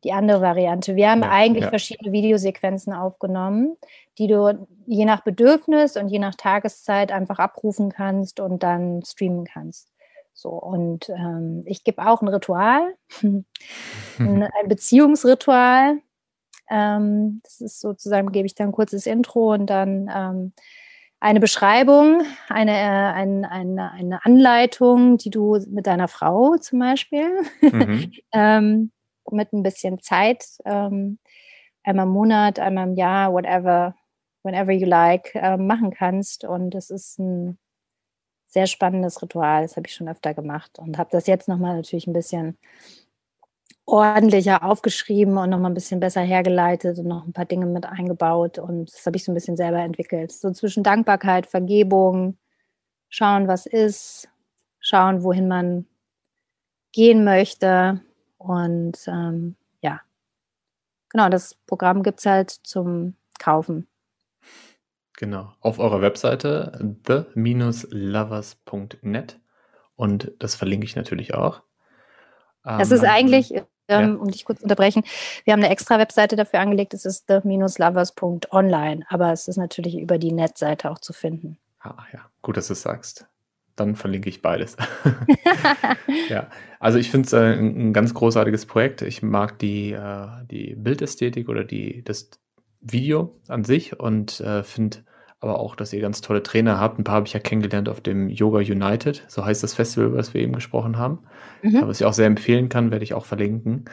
die andere Variante. Wir haben ja, eigentlich ja. verschiedene Videosequenzen aufgenommen, die du je nach Bedürfnis und je nach Tageszeit einfach abrufen kannst und dann streamen kannst. So, und ähm, ich gebe auch ein Ritual, [LAUGHS] ein, ein, Beziehungsritual. Ähm, das ist sozusagen, gebe ich dann ein kurzes Intro und dann ähm, eine Beschreibung, eine, äh, eine, eine, eine Anleitung, die du mit deiner Frau zum Beispiel mhm. [LAUGHS] mit ein bisschen Zeit, ähm, einmal im Monat, einmal im Jahr, whatever, whenever you like, äh, machen kannst. Und es ist ein sehr spannendes Ritual. Das habe ich schon öfter gemacht und habe das jetzt nochmal natürlich ein bisschen ordentlicher aufgeschrieben und nochmal ein bisschen besser hergeleitet und noch ein paar Dinge mit eingebaut. Und das habe ich so ein bisschen selber entwickelt. So zwischen Dankbarkeit, Vergebung, schauen, was ist, schauen, wohin man gehen möchte und ähm, ja, genau, das Programm gibt es halt zum Kaufen. Genau, auf eurer Webseite the-lovers.net und das verlinke ich natürlich auch. Das ist ähm, eigentlich, ähm, ja. um dich kurz zu unterbrechen, wir haben eine extra Webseite dafür angelegt, es ist the-lovers.online, aber es ist natürlich über die Netseite auch zu finden. Ah ja, gut, dass du es sagst dann verlinke ich beides. [LAUGHS] [LAUGHS] ja, also ich finde es äh, ein, ein, ganz großartiges Projekt. Ich mag die, äh, die Bildästhetik oder die, das Video an sich und äh, finde aber auch, dass ihr ganz tolle Trainer habt. Ein paar habe ich ja kennengelernt auf dem Yoga United, so heißt das Festival, was wir eben gesprochen haben. Mhm. Was ich auch sehr empfehlen kann, werde ich auch verlinken.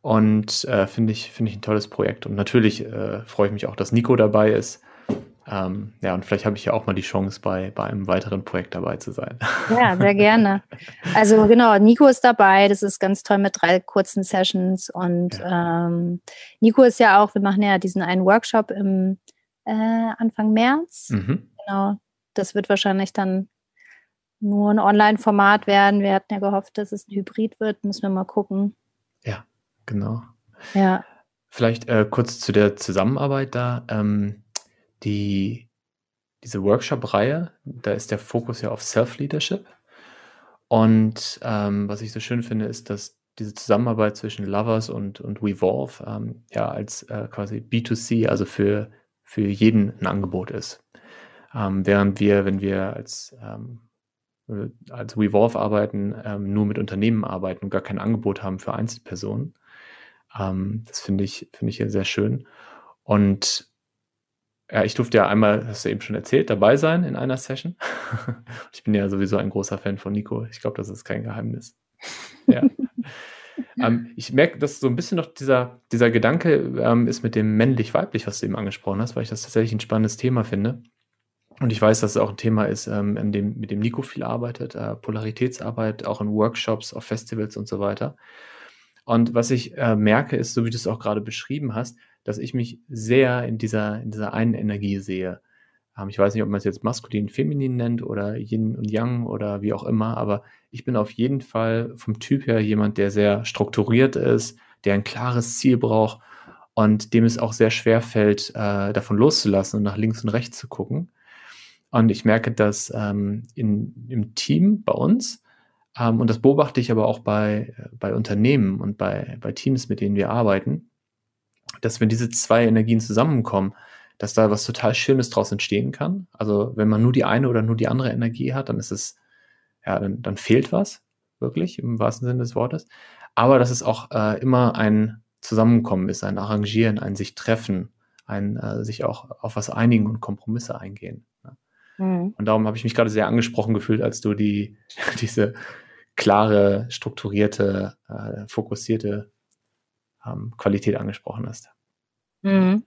Und äh, finde ich, finde ich ein tolles Projekt. Und natürlich äh, freue ich mich auch, dass Nico dabei ist ähm, ja, und vielleicht habe ich ja auch mal die Chance, bei, bei einem weiteren Projekt dabei zu sein. [LAUGHS] Ja, sehr gerne. Also genau, Nico ist dabei. Das ist ganz toll mit drei kurzen Sessions. Und ja. ähm, Nico ist ja auch, wir machen ja diesen einen Workshop im äh, Anfang März. Mhm. Genau. Das wird wahrscheinlich dann nur ein Online-Format werden. Wir hatten ja gehofft, dass es ein Hybrid wird. Müssen wir mal gucken. Ja, genau. Ja. Vielleicht äh, kurz zu der Zusammenarbeit da. Ähm, die, diese Workshop-Reihe, da ist der Fokus ja auf Self-Leadership. Und ähm, was ich so schön finde, ist, dass diese Zusammenarbeit zwischen Lovers und, und WeVolve ähm, ja als äh, quasi B2C, also für, für jeden ein Angebot ist. Ähm, während wir, wenn wir als, ähm, als WeVolve arbeiten, ähm, nur mit Unternehmen arbeiten und gar kein Angebot haben für Einzelpersonen. Ähm, das finde ich, finde ich sehr schön. Und ja, ich durfte ja einmal, hast du eben schon erzählt, dabei sein in einer Session. [LAUGHS] ich bin ja sowieso ein großer Fan von Nico. Ich glaube, das ist kein Geheimnis. [LAUGHS] Ja. ähm, ich merke, dass so ein bisschen noch dieser, dieser Gedanke ähm, ist mit dem männlich-weiblich, was du eben angesprochen hast, weil ich das tatsächlich ein spannendes Thema finde. Und ich weiß, dass es auch ein Thema ist, ähm, dem, mit dem Nico viel arbeitet, äh, Polaritätsarbeit, auch in Workshops, auf Festivals und so weiter. Und was ich äh, merke, ist, so wie du es auch gerade beschrieben hast, dass ich mich sehr in dieser, in dieser einen Energie sehe. Ähm, ich weiß nicht, ob man es jetzt maskulin, feminin nennt oder Yin und Yang oder wie auch immer, aber ich bin auf jeden Fall vom Typ her jemand, der sehr strukturiert ist, der ein klares Ziel braucht und dem es auch sehr schwer fällt, äh, davon loszulassen und nach links und rechts zu gucken. Und ich merke, dass ähm, in, im Team bei uns, ähm, und das beobachte ich aber auch bei, bei Unternehmen und bei, bei Teams, mit denen wir arbeiten, dass wenn diese zwei Energien zusammenkommen, dass da was total Schönes draus entstehen kann. Also wenn man nur die eine oder nur die andere Energie hat, dann ist es, ja, dann, dann fehlt was, wirklich, im wahrsten Sinne des Wortes. Aber dass es auch äh, immer ein Zusammenkommen ist, ein Arrangieren, ein sich treffen, ein äh, sich auch auf was einigen und Kompromisse eingehen. Ne? Mhm. Und darum habe ich mich gerade sehr angesprochen gefühlt, als du die, [LAUGHS] diese klare, strukturierte, äh, fokussierte ähm, Qualität angesprochen hast. Mhm.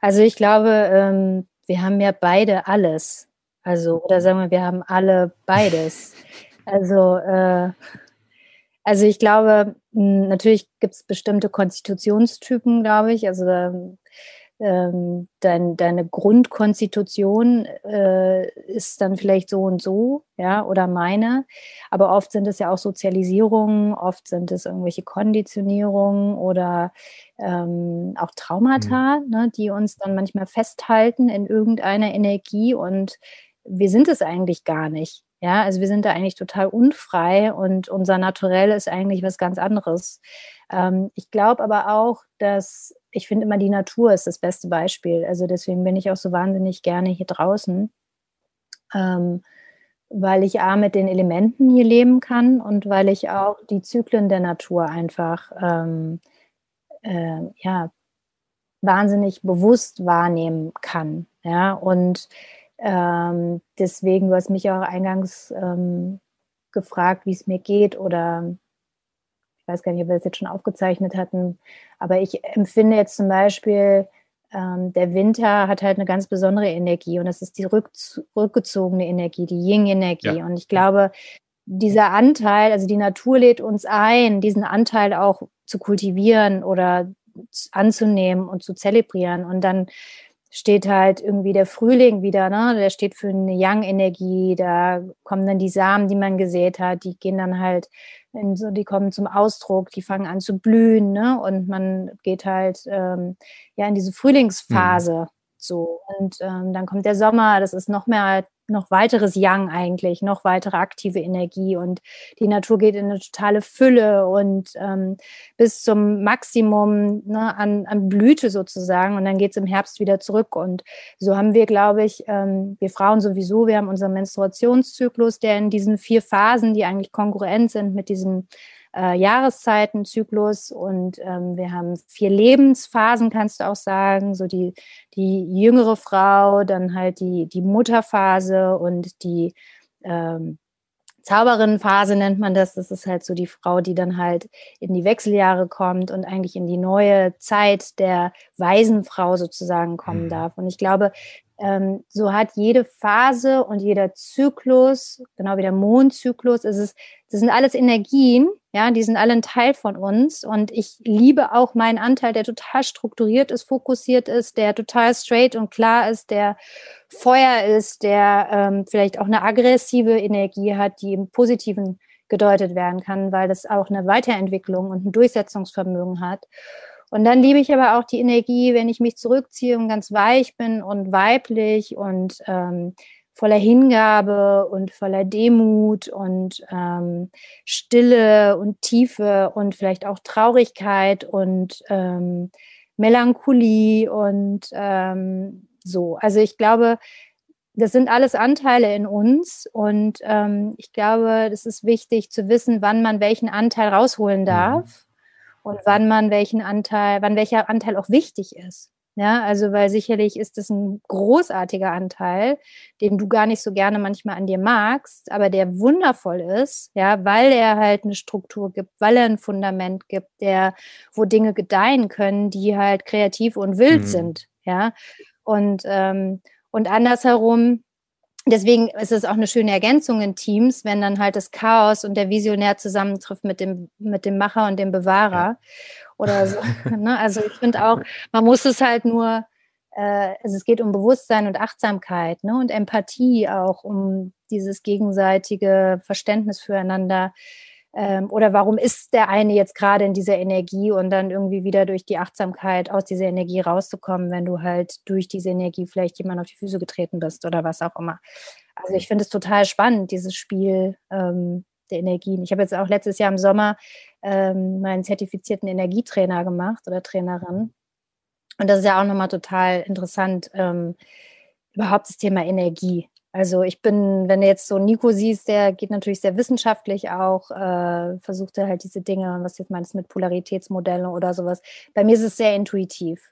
Also ich glaube, ähm, wir haben ja beide alles. Also, oder sagen wir, wir haben alle beides. [LAUGHS] Also, äh, also ich glaube, natürlich gibt es bestimmte Konstitutionstypen, glaube ich. Also ähm, dein, deine Grundkonstitution äh, ist dann vielleicht so und so, ja, oder meine. Aber oft sind es ja auch Sozialisierungen, oft sind es irgendwelche Konditionierungen oder ähm, auch Traumata, mhm. ne, die uns dann manchmal festhalten in irgendeiner Energie und wir sind es eigentlich gar nicht. Ja, also wir sind da eigentlich total unfrei und unser Naturell ist eigentlich was ganz anderes. Ähm, ich glaube aber auch, dass ich finde immer, die Natur ist das beste Beispiel. Also deswegen bin ich auch so wahnsinnig gerne hier draußen, ähm, weil ich A mit den Elementen hier leben kann und weil ich auch die Zyklen der Natur einfach ähm, äh, ja, wahnsinnig bewusst wahrnehmen kann. Ja, und ähm, deswegen, du hast mich auch eingangs ähm, gefragt, wie es mir geht oder ich weiß gar nicht, ob wir das jetzt schon aufgezeichnet hatten, aber ich empfinde jetzt zum Beispiel, ähm, der Winter hat halt eine ganz besondere Energie und das ist die rück, rückgezogene Energie, die Yin-Energie. Ja. Und ich glaube, dieser Anteil, also die Natur lädt uns ein, diesen Anteil auch zu kultivieren oder anzunehmen und zu zelebrieren. Und dann steht halt irgendwie der Frühling wieder, ne? Der steht für eine Young-Energie, da kommen dann die Samen, die man gesät hat, die gehen dann halt in so, die kommen zum Ausdruck, die fangen an zu blühen, ne? Und man geht halt ähm, ja in diese Frühlingsphase. Mhm. So. Und ähm, dann kommt der Sommer, das ist noch mehr noch weiteres Yang eigentlich, noch weitere aktive Energie und die Natur geht in eine totale Fülle und ähm, bis zum Maximum ne, an, an Blüte sozusagen und dann geht es im Herbst wieder zurück und so haben wir, glaube ich, ähm, wir Frauen sowieso, wir haben unseren Menstruationszyklus, der in diesen vier Phasen, die eigentlich konkurrent sind mit diesem äh, Jahreszeitenzyklus und ähm, wir haben vier Lebensphasen, kannst du auch sagen, so die, die jüngere Frau, dann halt die, die Mutterphase und die ähm, Zauberinnenphase nennt man das. Das ist halt so die Frau, die dann halt in die Wechseljahre kommt und eigentlich in die neue Zeit der Waisenfrau sozusagen kommen mhm. darf. Und ich glaube, ähm, so hat jede Phase und jeder Zyklus, genau wie der Mondzyklus, ist es, das sind alles Energien, ja, die sind alle ein Teil von uns. Und ich liebe auch meinen Anteil, der total strukturiert ist, fokussiert ist, der total straight und klar ist, der Feuer ist, der ähm, vielleicht auch eine aggressive Energie hat, die im Positiven gedeutet werden kann, weil das auch eine Weiterentwicklung und ein Durchsetzungsvermögen hat. Und dann liebe ich aber auch die Energie, wenn ich mich zurückziehe und ganz weich bin und weiblich und ähm, voller Hingabe und voller Demut und ähm, Stille und Tiefe und vielleicht auch Traurigkeit und ähm, Melancholie und ähm, so. Also ich glaube, das sind alles Anteile in uns und ähm, ich glaube, es ist wichtig zu wissen, wann man welchen Anteil rausholen mhm. darf und wann man welchen Anteil, wann welcher Anteil auch wichtig ist. Ja, also weil sicherlich ist es ein großartiger Anteil, den du gar nicht so gerne manchmal an dir magst, aber der wundervoll ist, ja, weil er halt eine Struktur gibt, weil er ein Fundament gibt, der, wo Dinge gedeihen können, die halt kreativ und wild mhm. sind, ja. Und, ähm, und andersherum deswegen ist es auch eine schöne Ergänzung in Teams, wenn dann halt das Chaos und der Visionär zusammentrifft mit dem, mit dem Macher und dem Bewahrer oder so. [LAUGHS] ne? Also ich finde auch, man muss es halt nur, äh, also es geht um Bewusstsein und Achtsamkeit ne? und Empathie auch, um dieses gegenseitige Verständnis füreinander ähm, oder warum ist der eine jetzt gerade in dieser Energie und dann irgendwie wieder durch die Achtsamkeit aus dieser Energie rauszukommen, wenn du halt durch diese Energie vielleicht jemand auf die Füße getreten bist oder was auch immer. Also ich finde es total spannend, dieses Spiel ähm, der Energien. Ich habe jetzt auch letztes Jahr im Sommer ähm, meinen zertifizierten Energietrainer gemacht oder Trainerin. Und das ist ja auch nochmal total interessant, ähm, überhaupt das Thema Energie. Also ich bin, wenn du jetzt so Nico siehst, der geht natürlich sehr wissenschaftlich auch, äh, versucht er halt diese Dinge, was jetzt meinst mit Polaritätsmodellen oder sowas. Bei mir ist es sehr intuitiv.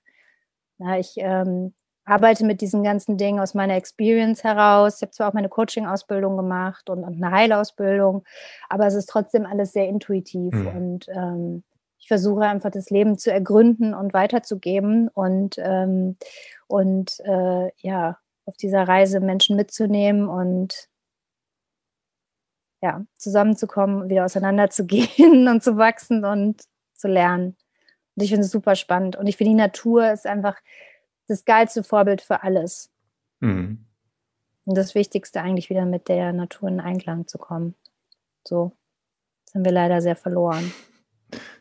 Ja, ich ähm, arbeite mit diesen ganzen Dingen aus meiner Experience heraus. Ich habe zwar auch meine Coaching-Ausbildung gemacht und, und, eine Heilausbildung, aber es ist trotzdem alles sehr intuitiv mhm. und ähm, ich versuche einfach das Leben zu ergründen und weiterzugeben und, ähm, und äh, ja, auf dieser Reise Menschen mitzunehmen und ja, zusammenzukommen, wieder auseinanderzugehen [LAUGHS] und zu wachsen und zu lernen. Und ich finde es super spannend. Und ich finde, die Natur ist einfach das geilste Vorbild für alles. Mhm. Und das Wichtigste eigentlich wieder mit der Natur in Einklang zu kommen. So sind wir leider sehr verloren.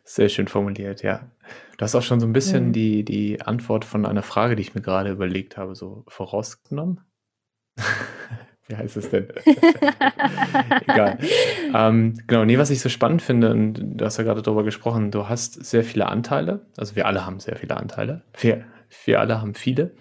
Sehr schön formuliert, ja. Du hast auch schon so ein bisschen mhm. die, die Antwort von einer Frage, die ich mir gerade überlegt habe, so vorausgenommen. [LAUGHS] Wie heißt es denn? [LAUGHS] Egal. Ähm, genau, nee, was ich so spannend finde, und du hast ja gerade darüber gesprochen, du hast sehr viele Anteile. Also wir alle haben sehr viele Anteile. Wir, wir alle haben viele,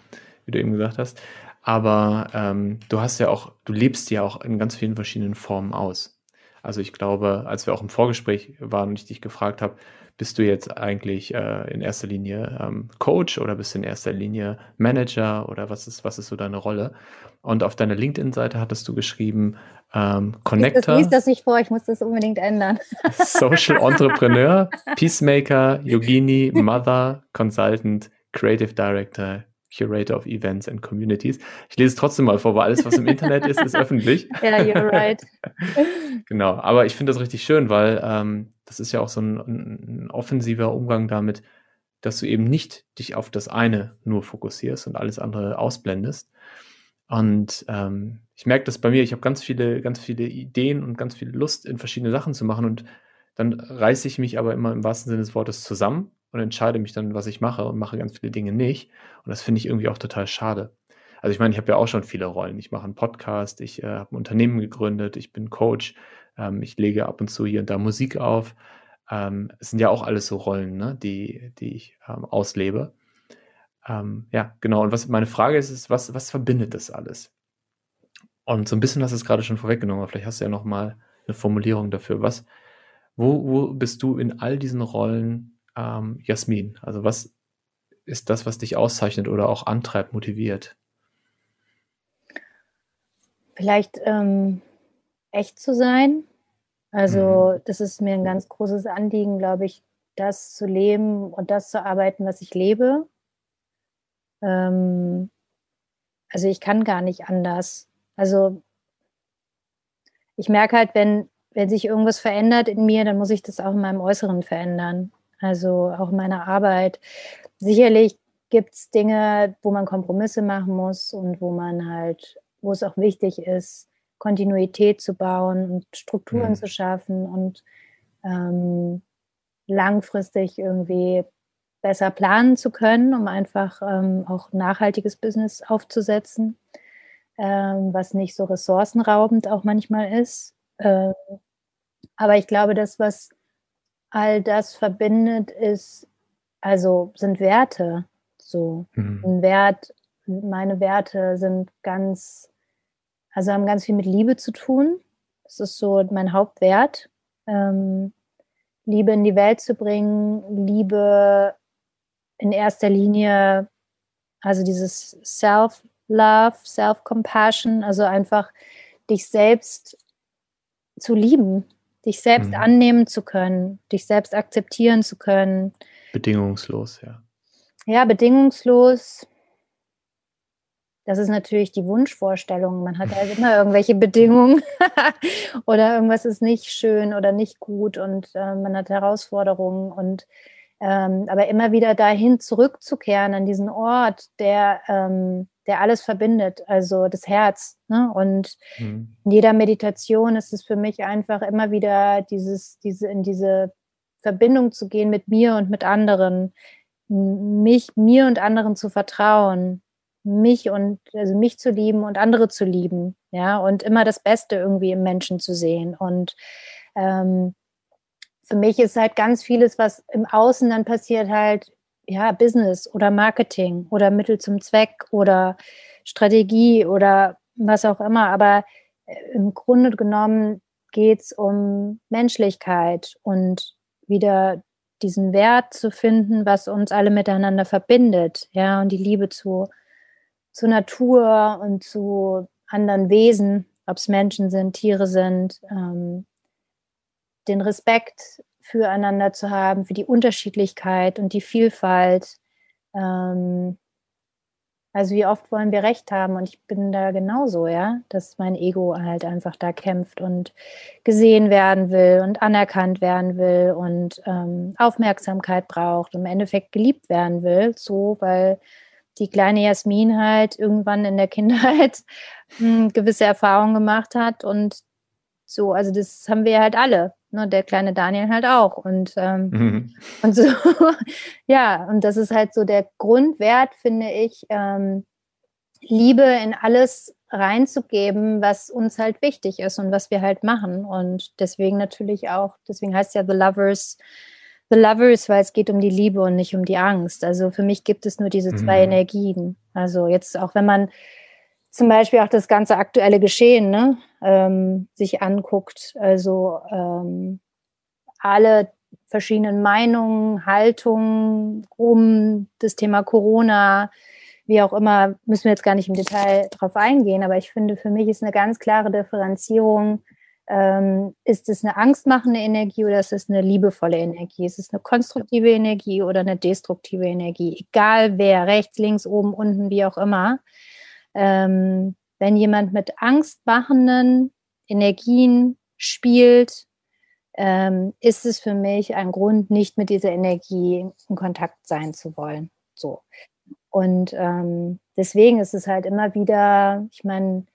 wie du eben gesagt hast. Aber ähm, du hast ja auch, du lebst ja auch in ganz vielen verschiedenen Formen aus. Also ich glaube, als wir auch im Vorgespräch waren und ich dich gefragt habe, bist du jetzt eigentlich äh, in erster Linie ähm, Coach oder bist du in erster Linie Manager oder was ist, was ist so deine Rolle? Und auf deiner LinkedIn-Seite hattest du geschrieben, ähm, Connector. Ich das nicht vor, ich muss das unbedingt ändern. [LAUGHS] Social Entrepreneur, Peacemaker, Yogini, Mother, Consultant, Creative Director, Curator of Events and Communities. Ich lese es trotzdem mal vor, weil alles, was im Internet ist, ist öffentlich. [LAUGHS] Ja, yeah, you're right. [LAUGHS] genau, aber ich finde das richtig schön, weil ähm, das ist ja auch so ein, ein, offensiver Umgang damit, dass du eben nicht dich auf das eine nur fokussierst und alles andere ausblendest. Und ähm, ich merke das bei mir, ich habe ganz viele, ganz viele Ideen und ganz viel Lust, in verschiedene Sachen zu machen. Und dann reiße ich mich aber immer im wahrsten Sinne des Wortes zusammen und entscheide mich dann, was ich mache und mache ganz viele Dinge nicht. Und das finde ich irgendwie auch total schade. Also ich meine, ich habe ja auch schon viele Rollen. Ich mache einen Podcast, ich äh, habe ein Unternehmen gegründet, ich bin Coach, ähm, ich lege ab und zu hier und da Musik auf. Ähm, es sind ja auch alles so Rollen, ne, die, die ich ähm, auslebe. Ähm, ja, genau. Und was meine Frage ist, ist, was, was verbindet das alles? Und so ein bisschen hast du es gerade schon vorweggenommen, aber vielleicht hast du ja noch mal eine Formulierung dafür. Was, wo, wo bist du in all diesen Rollen ähm, Jasmin? Also was ist das, was dich auszeichnet oder auch antreibt, motiviert? Vielleicht ähm, echt zu sein. Also mhm. das ist mir ein ganz großes Anliegen, glaube ich, das zu leben und das zu arbeiten, was ich lebe. Ähm, also ich kann gar nicht anders. Also ich merke halt, wenn, wenn sich irgendwas verändert in mir, dann muss ich das auch in meinem Äußeren verändern also auch in meiner Arbeit. Sicherlich gibt es Dinge, wo man Kompromisse machen muss und wo man halt, wo es auch wichtig ist, Kontinuität zu bauen und Strukturen mhm. zu schaffen und ähm, langfristig irgendwie besser planen zu können, um einfach ähm, auch nachhaltiges Business aufzusetzen, ähm, was nicht so ressourcenraubend auch manchmal ist. Ähm, aber ich glaube, das, was all das verbindet, ist, also sind Werte. So. Mhm. Ein Wert, meine Werte sind ganz, also haben ganz viel mit Liebe zu tun. Das ist so mein Hauptwert. Ähm, Liebe in die Welt zu bringen, Liebe in erster Linie, also dieses Self-Love, Self-Compassion, also einfach dich selbst zu lieben, dich selbst mhm. annehmen zu können, dich selbst akzeptieren zu können. Bedingungslos, ja. Ja, bedingungslos. Das ist natürlich die Wunschvorstellung. Man hat halt [LAUGHS] immer irgendwelche Bedingungen [LAUGHS] oder irgendwas ist nicht schön oder nicht gut und äh, man hat Herausforderungen und ähm, aber immer wieder dahin zurückzukehren an diesen Ort, der ähm, der alles verbindet, also das Herz. Ne? Und mhm. in jeder Meditation ist es für mich einfach immer wieder dieses, diese, in diese Verbindung zu gehen mit mir und mit anderen, mich, mir und anderen zu vertrauen, mich und also mich zu lieben und andere zu lieben, ja, und immer das Beste irgendwie im Menschen zu sehen. Und ähm, für mich ist halt ganz vieles, was im Außen dann passiert, halt ja Business oder Marketing oder Mittel zum Zweck oder Strategie oder was auch immer. Aber äh, im Grunde genommen geht es um Menschlichkeit und wieder diesen Wert zu finden, was uns alle miteinander verbindet, ja, und die Liebe zu, zur Natur und zu anderen Wesen, ob es Menschen sind, Tiere sind, ähm, den Respekt füreinander zu haben, für die Unterschiedlichkeit und die Vielfalt. Ähm, also wie oft wollen wir Recht haben? Und ich bin da genauso, ja, dass mein Ego halt einfach da kämpft und gesehen werden will und anerkannt werden will und ähm, Aufmerksamkeit braucht und im Endeffekt geliebt werden will, so, weil die kleine Jasmin halt irgendwann in der Kindheit [LAUGHS] hm, gewisse Erfahrungen gemacht hat und so, also das haben wir halt alle ne, der kleine Daniel halt auch. Und, ähm, mhm. [LAUGHS] und so, [LAUGHS] ja, und das ist halt so der Grundwert, finde ich, ähm, Liebe in alles reinzugeben, was uns halt wichtig ist und was wir halt machen. Und deswegen natürlich auch, deswegen heißt ja The Lovers, The Lovers, weil es geht um die Liebe und nicht um die Angst. Also für mich gibt es nur diese zwei mhm. Energien. Also jetzt auch wenn man zum Beispiel auch das ganze aktuelle Geschehen ne, ähm, sich anguckt. Also ähm, alle verschiedenen Meinungen, Haltungen um das Thema Corona, wie auch immer, müssen wir jetzt gar nicht im Detail drauf eingehen, aber ich finde, für mich ist eine ganz klare Differenzierung, ähm, ist es eine angstmachende Energie oder ist es eine liebevolle Energie? Ist es eine konstruktive Energie oder eine destruktive Energie? Egal wer, rechts, links, oben, unten, wie auch immer. Ähm, wenn jemand mit angstmachenden Energien spielt, ähm, ist es für mich ein Grund, nicht mit dieser Energie in Kontakt sein zu wollen. So. Und ähm, deswegen ist es halt immer wieder, ich meine,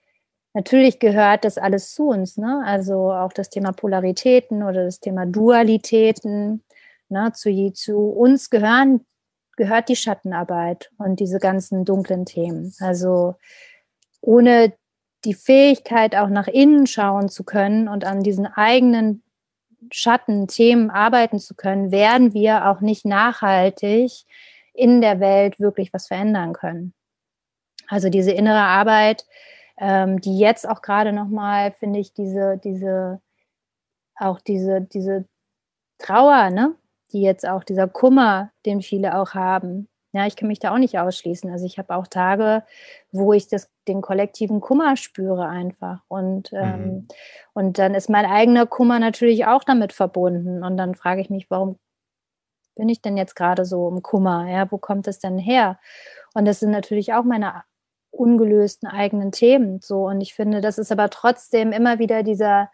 natürlich gehört das alles zu uns, ne? Also auch das Thema Polaritäten oder das Thema Dualitäten, ne? zu, zu uns gehören gehört die Schattenarbeit und diese ganzen dunklen Themen. Also ohne die Fähigkeit, auch nach innen schauen zu können und an diesen eigenen Schattenthemen arbeiten zu können, werden wir auch nicht nachhaltig in der Welt wirklich was verändern können. Also diese innere Arbeit, ähm, die jetzt auch gerade nochmal, finde ich, diese, diese, auch diese, diese Trauer, ne, die jetzt auch dieser Kummer, den viele auch haben. Ja, ich kann mich da auch nicht ausschließen. Also ich habe auch Tage, wo ich das, den kollektiven Kummer spüre einfach. Und, ähm, mhm. und dann ist mein eigener Kummer natürlich auch damit verbunden. Und dann frage ich mich, warum bin ich denn jetzt gerade so im Kummer? Ja, wo kommt das denn her? Und das sind natürlich auch meine ungelösten eigenen Themen. So, und ich finde, das ist aber trotzdem immer wieder dieser,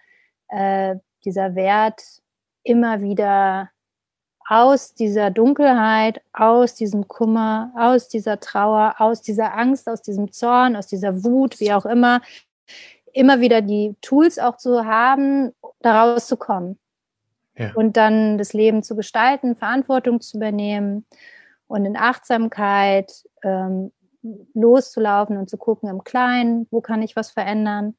äh, dieser Wert, immer wieder aus dieser Dunkelheit, aus diesem Kummer, aus dieser Trauer, aus dieser Angst, aus diesem Zorn, aus dieser Wut, wie auch immer, immer wieder die Tools auch zu haben, daraus zu kommen. Ja. Und dann das Leben zu gestalten, Verantwortung zu übernehmen und in Achtsamkeit ähm, loszulaufen und zu gucken im Kleinen, wo kann ich was verändern,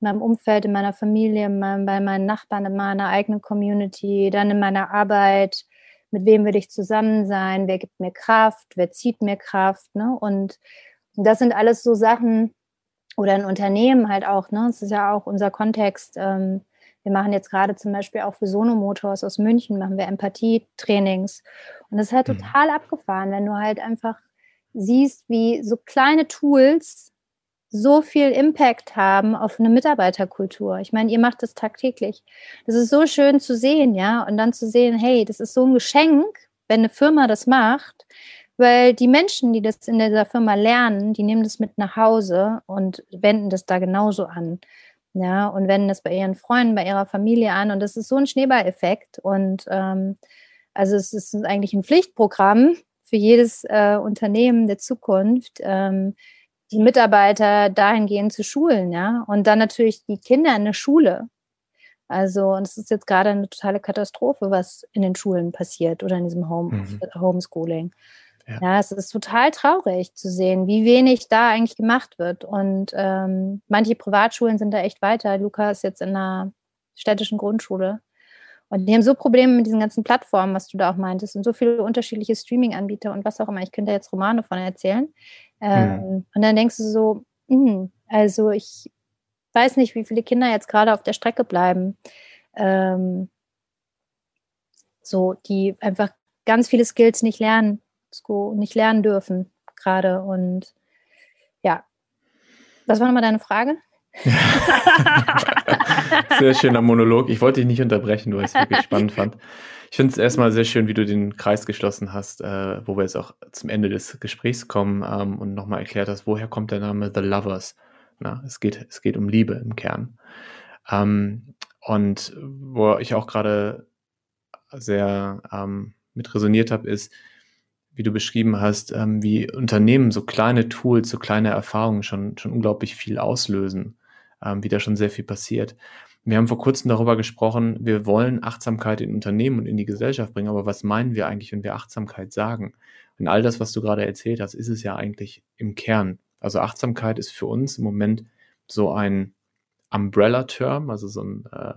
in meinem Umfeld, in meiner Familie, in meinem, bei meinen Nachbarn, in meiner eigenen Community, dann in meiner Arbeit, mit wem will ich zusammen sein, wer gibt mir Kraft, wer zieht mir Kraft, ne? Und das sind alles so Sachen, oder ein Unternehmen halt auch, ne? Das ist ja auch unser Kontext. Ähm, wir machen jetzt gerade zum Beispiel auch für Sono Motors aus München, machen wir Empathie-Trainings. Und das ist halt mhm. total abgefahren, wenn du halt einfach siehst, wie so kleine Tools so viel Impact haben auf eine Mitarbeiterkultur. Ich meine, ihr macht das tagtäglich. Das ist so schön zu sehen, ja, und dann zu sehen, hey, das ist so ein Geschenk, wenn eine Firma das macht, weil die Menschen, die das in dieser Firma lernen, die nehmen das mit nach Hause und wenden das da genauso an. Ja, und wenden das bei ihren Freunden, bei ihrer Familie an. Und das ist so ein Schneeballeffekt. Und ähm, also es ist eigentlich ein Pflichtprogramm für jedes äh, Unternehmen der Zukunft, ähm, die Mitarbeiter dahingehend zu schulen, ja. Und dann natürlich die Kinder in der Schule. Also, und es ist jetzt gerade eine totale Katastrophe, was in den Schulen passiert oder in diesem Home, mhm. Homeschooling. Ja. ja. es ist total traurig zu sehen, wie wenig da eigentlich gemacht wird. Und ähm, manche Privatschulen sind da echt weiter. Luca ist jetzt in einer städtischen Grundschule. Und die haben so Probleme mit diesen ganzen Plattformen, was du da auch meintest, und so viele unterschiedliche Streaming-Anbieter und was auch immer. Ich könnte jetzt Romane von erzählen. Ähm, mhm. Und dann denkst du so, mh, also ich weiß nicht, wie viele Kinder jetzt gerade auf der Strecke bleiben. Ähm, so, die einfach ganz viele Skills nicht lernen, nicht lernen dürfen gerade. Und ja, was war nochmal deine Frage? [LAUGHS] sehr schöner Monolog. Ich wollte dich nicht unterbrechen, weil ich es wirklich spannend [LAUGHS] fand. Ich finde es erstmal sehr schön, wie du den Kreis geschlossen hast, äh, wo wir jetzt auch zum Ende des Gesprächs kommen ähm, und nochmal erklärt hast, woher kommt der Name The Lovers? Na, es, geht, es geht um Liebe im Kern. Ähm, und wo ich auch gerade sehr ähm, mit resoniert habe, ist, wie du beschrieben hast, ähm, wie Unternehmen so kleine Tools, so kleine Erfahrungen schon, schon unglaublich viel auslösen, ähm, wie da schon sehr viel passiert. Wir haben vor kurzem darüber gesprochen, wir wollen Achtsamkeit in Unternehmen und in die Gesellschaft bringen, aber was meinen wir eigentlich, wenn wir Achtsamkeit sagen? Und all das, was du gerade erzählt hast, ist es ja eigentlich im Kern. Also Achtsamkeit ist für uns im Moment so ein Umbrella-Term, also so ein äh,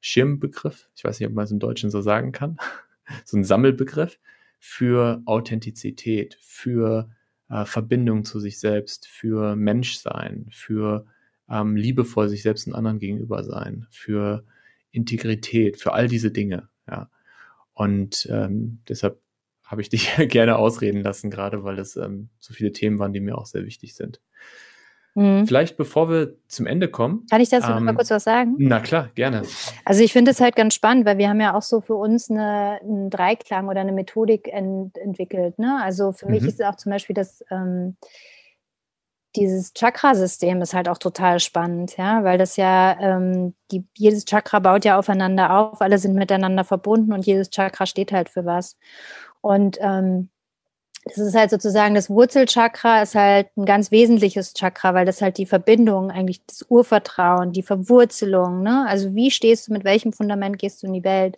Schirmbegriff. Ich weiß nicht, ob man es im Deutschen so sagen kann. [LAUGHS] so ein Sammelbegriff für Authentizität, für äh, Verbindung zu sich selbst, für Menschsein, für ähm, liebevoll sich selbst und anderen gegenüber sein, für Integrität, für all diese Dinge. Ja. Und ähm, deshalb habe ich dich [LAUGHS] gerne ausreden lassen, gerade weil es ähm, so viele Themen waren, die mir auch sehr wichtig sind. Mhm. Vielleicht bevor wir zum Ende kommen. Kann ich dazu ähm, noch mal ähm, kurz was sagen? Na klar, gerne. Also ich finde es halt ganz spannend, weil wir haben ja auch so für uns eine, einen Dreiklang oder eine Methodik ent entwickelt. Ne? Also für mhm. mich ist auch zum Beispiel das ähm, dieses Chakra-System ist halt auch total spannend, ja, weil das ja, ähm, die, jedes Chakra baut ja aufeinander auf, alle sind miteinander verbunden und jedes Chakra steht halt für was. Und ähm, das ist halt sozusagen das Wurzelchakra ist halt ein ganz wesentliches Chakra, weil das halt die Verbindung, eigentlich das Urvertrauen, die Verwurzelung, ne? Also wie stehst du, mit welchem Fundament gehst du in die Welt?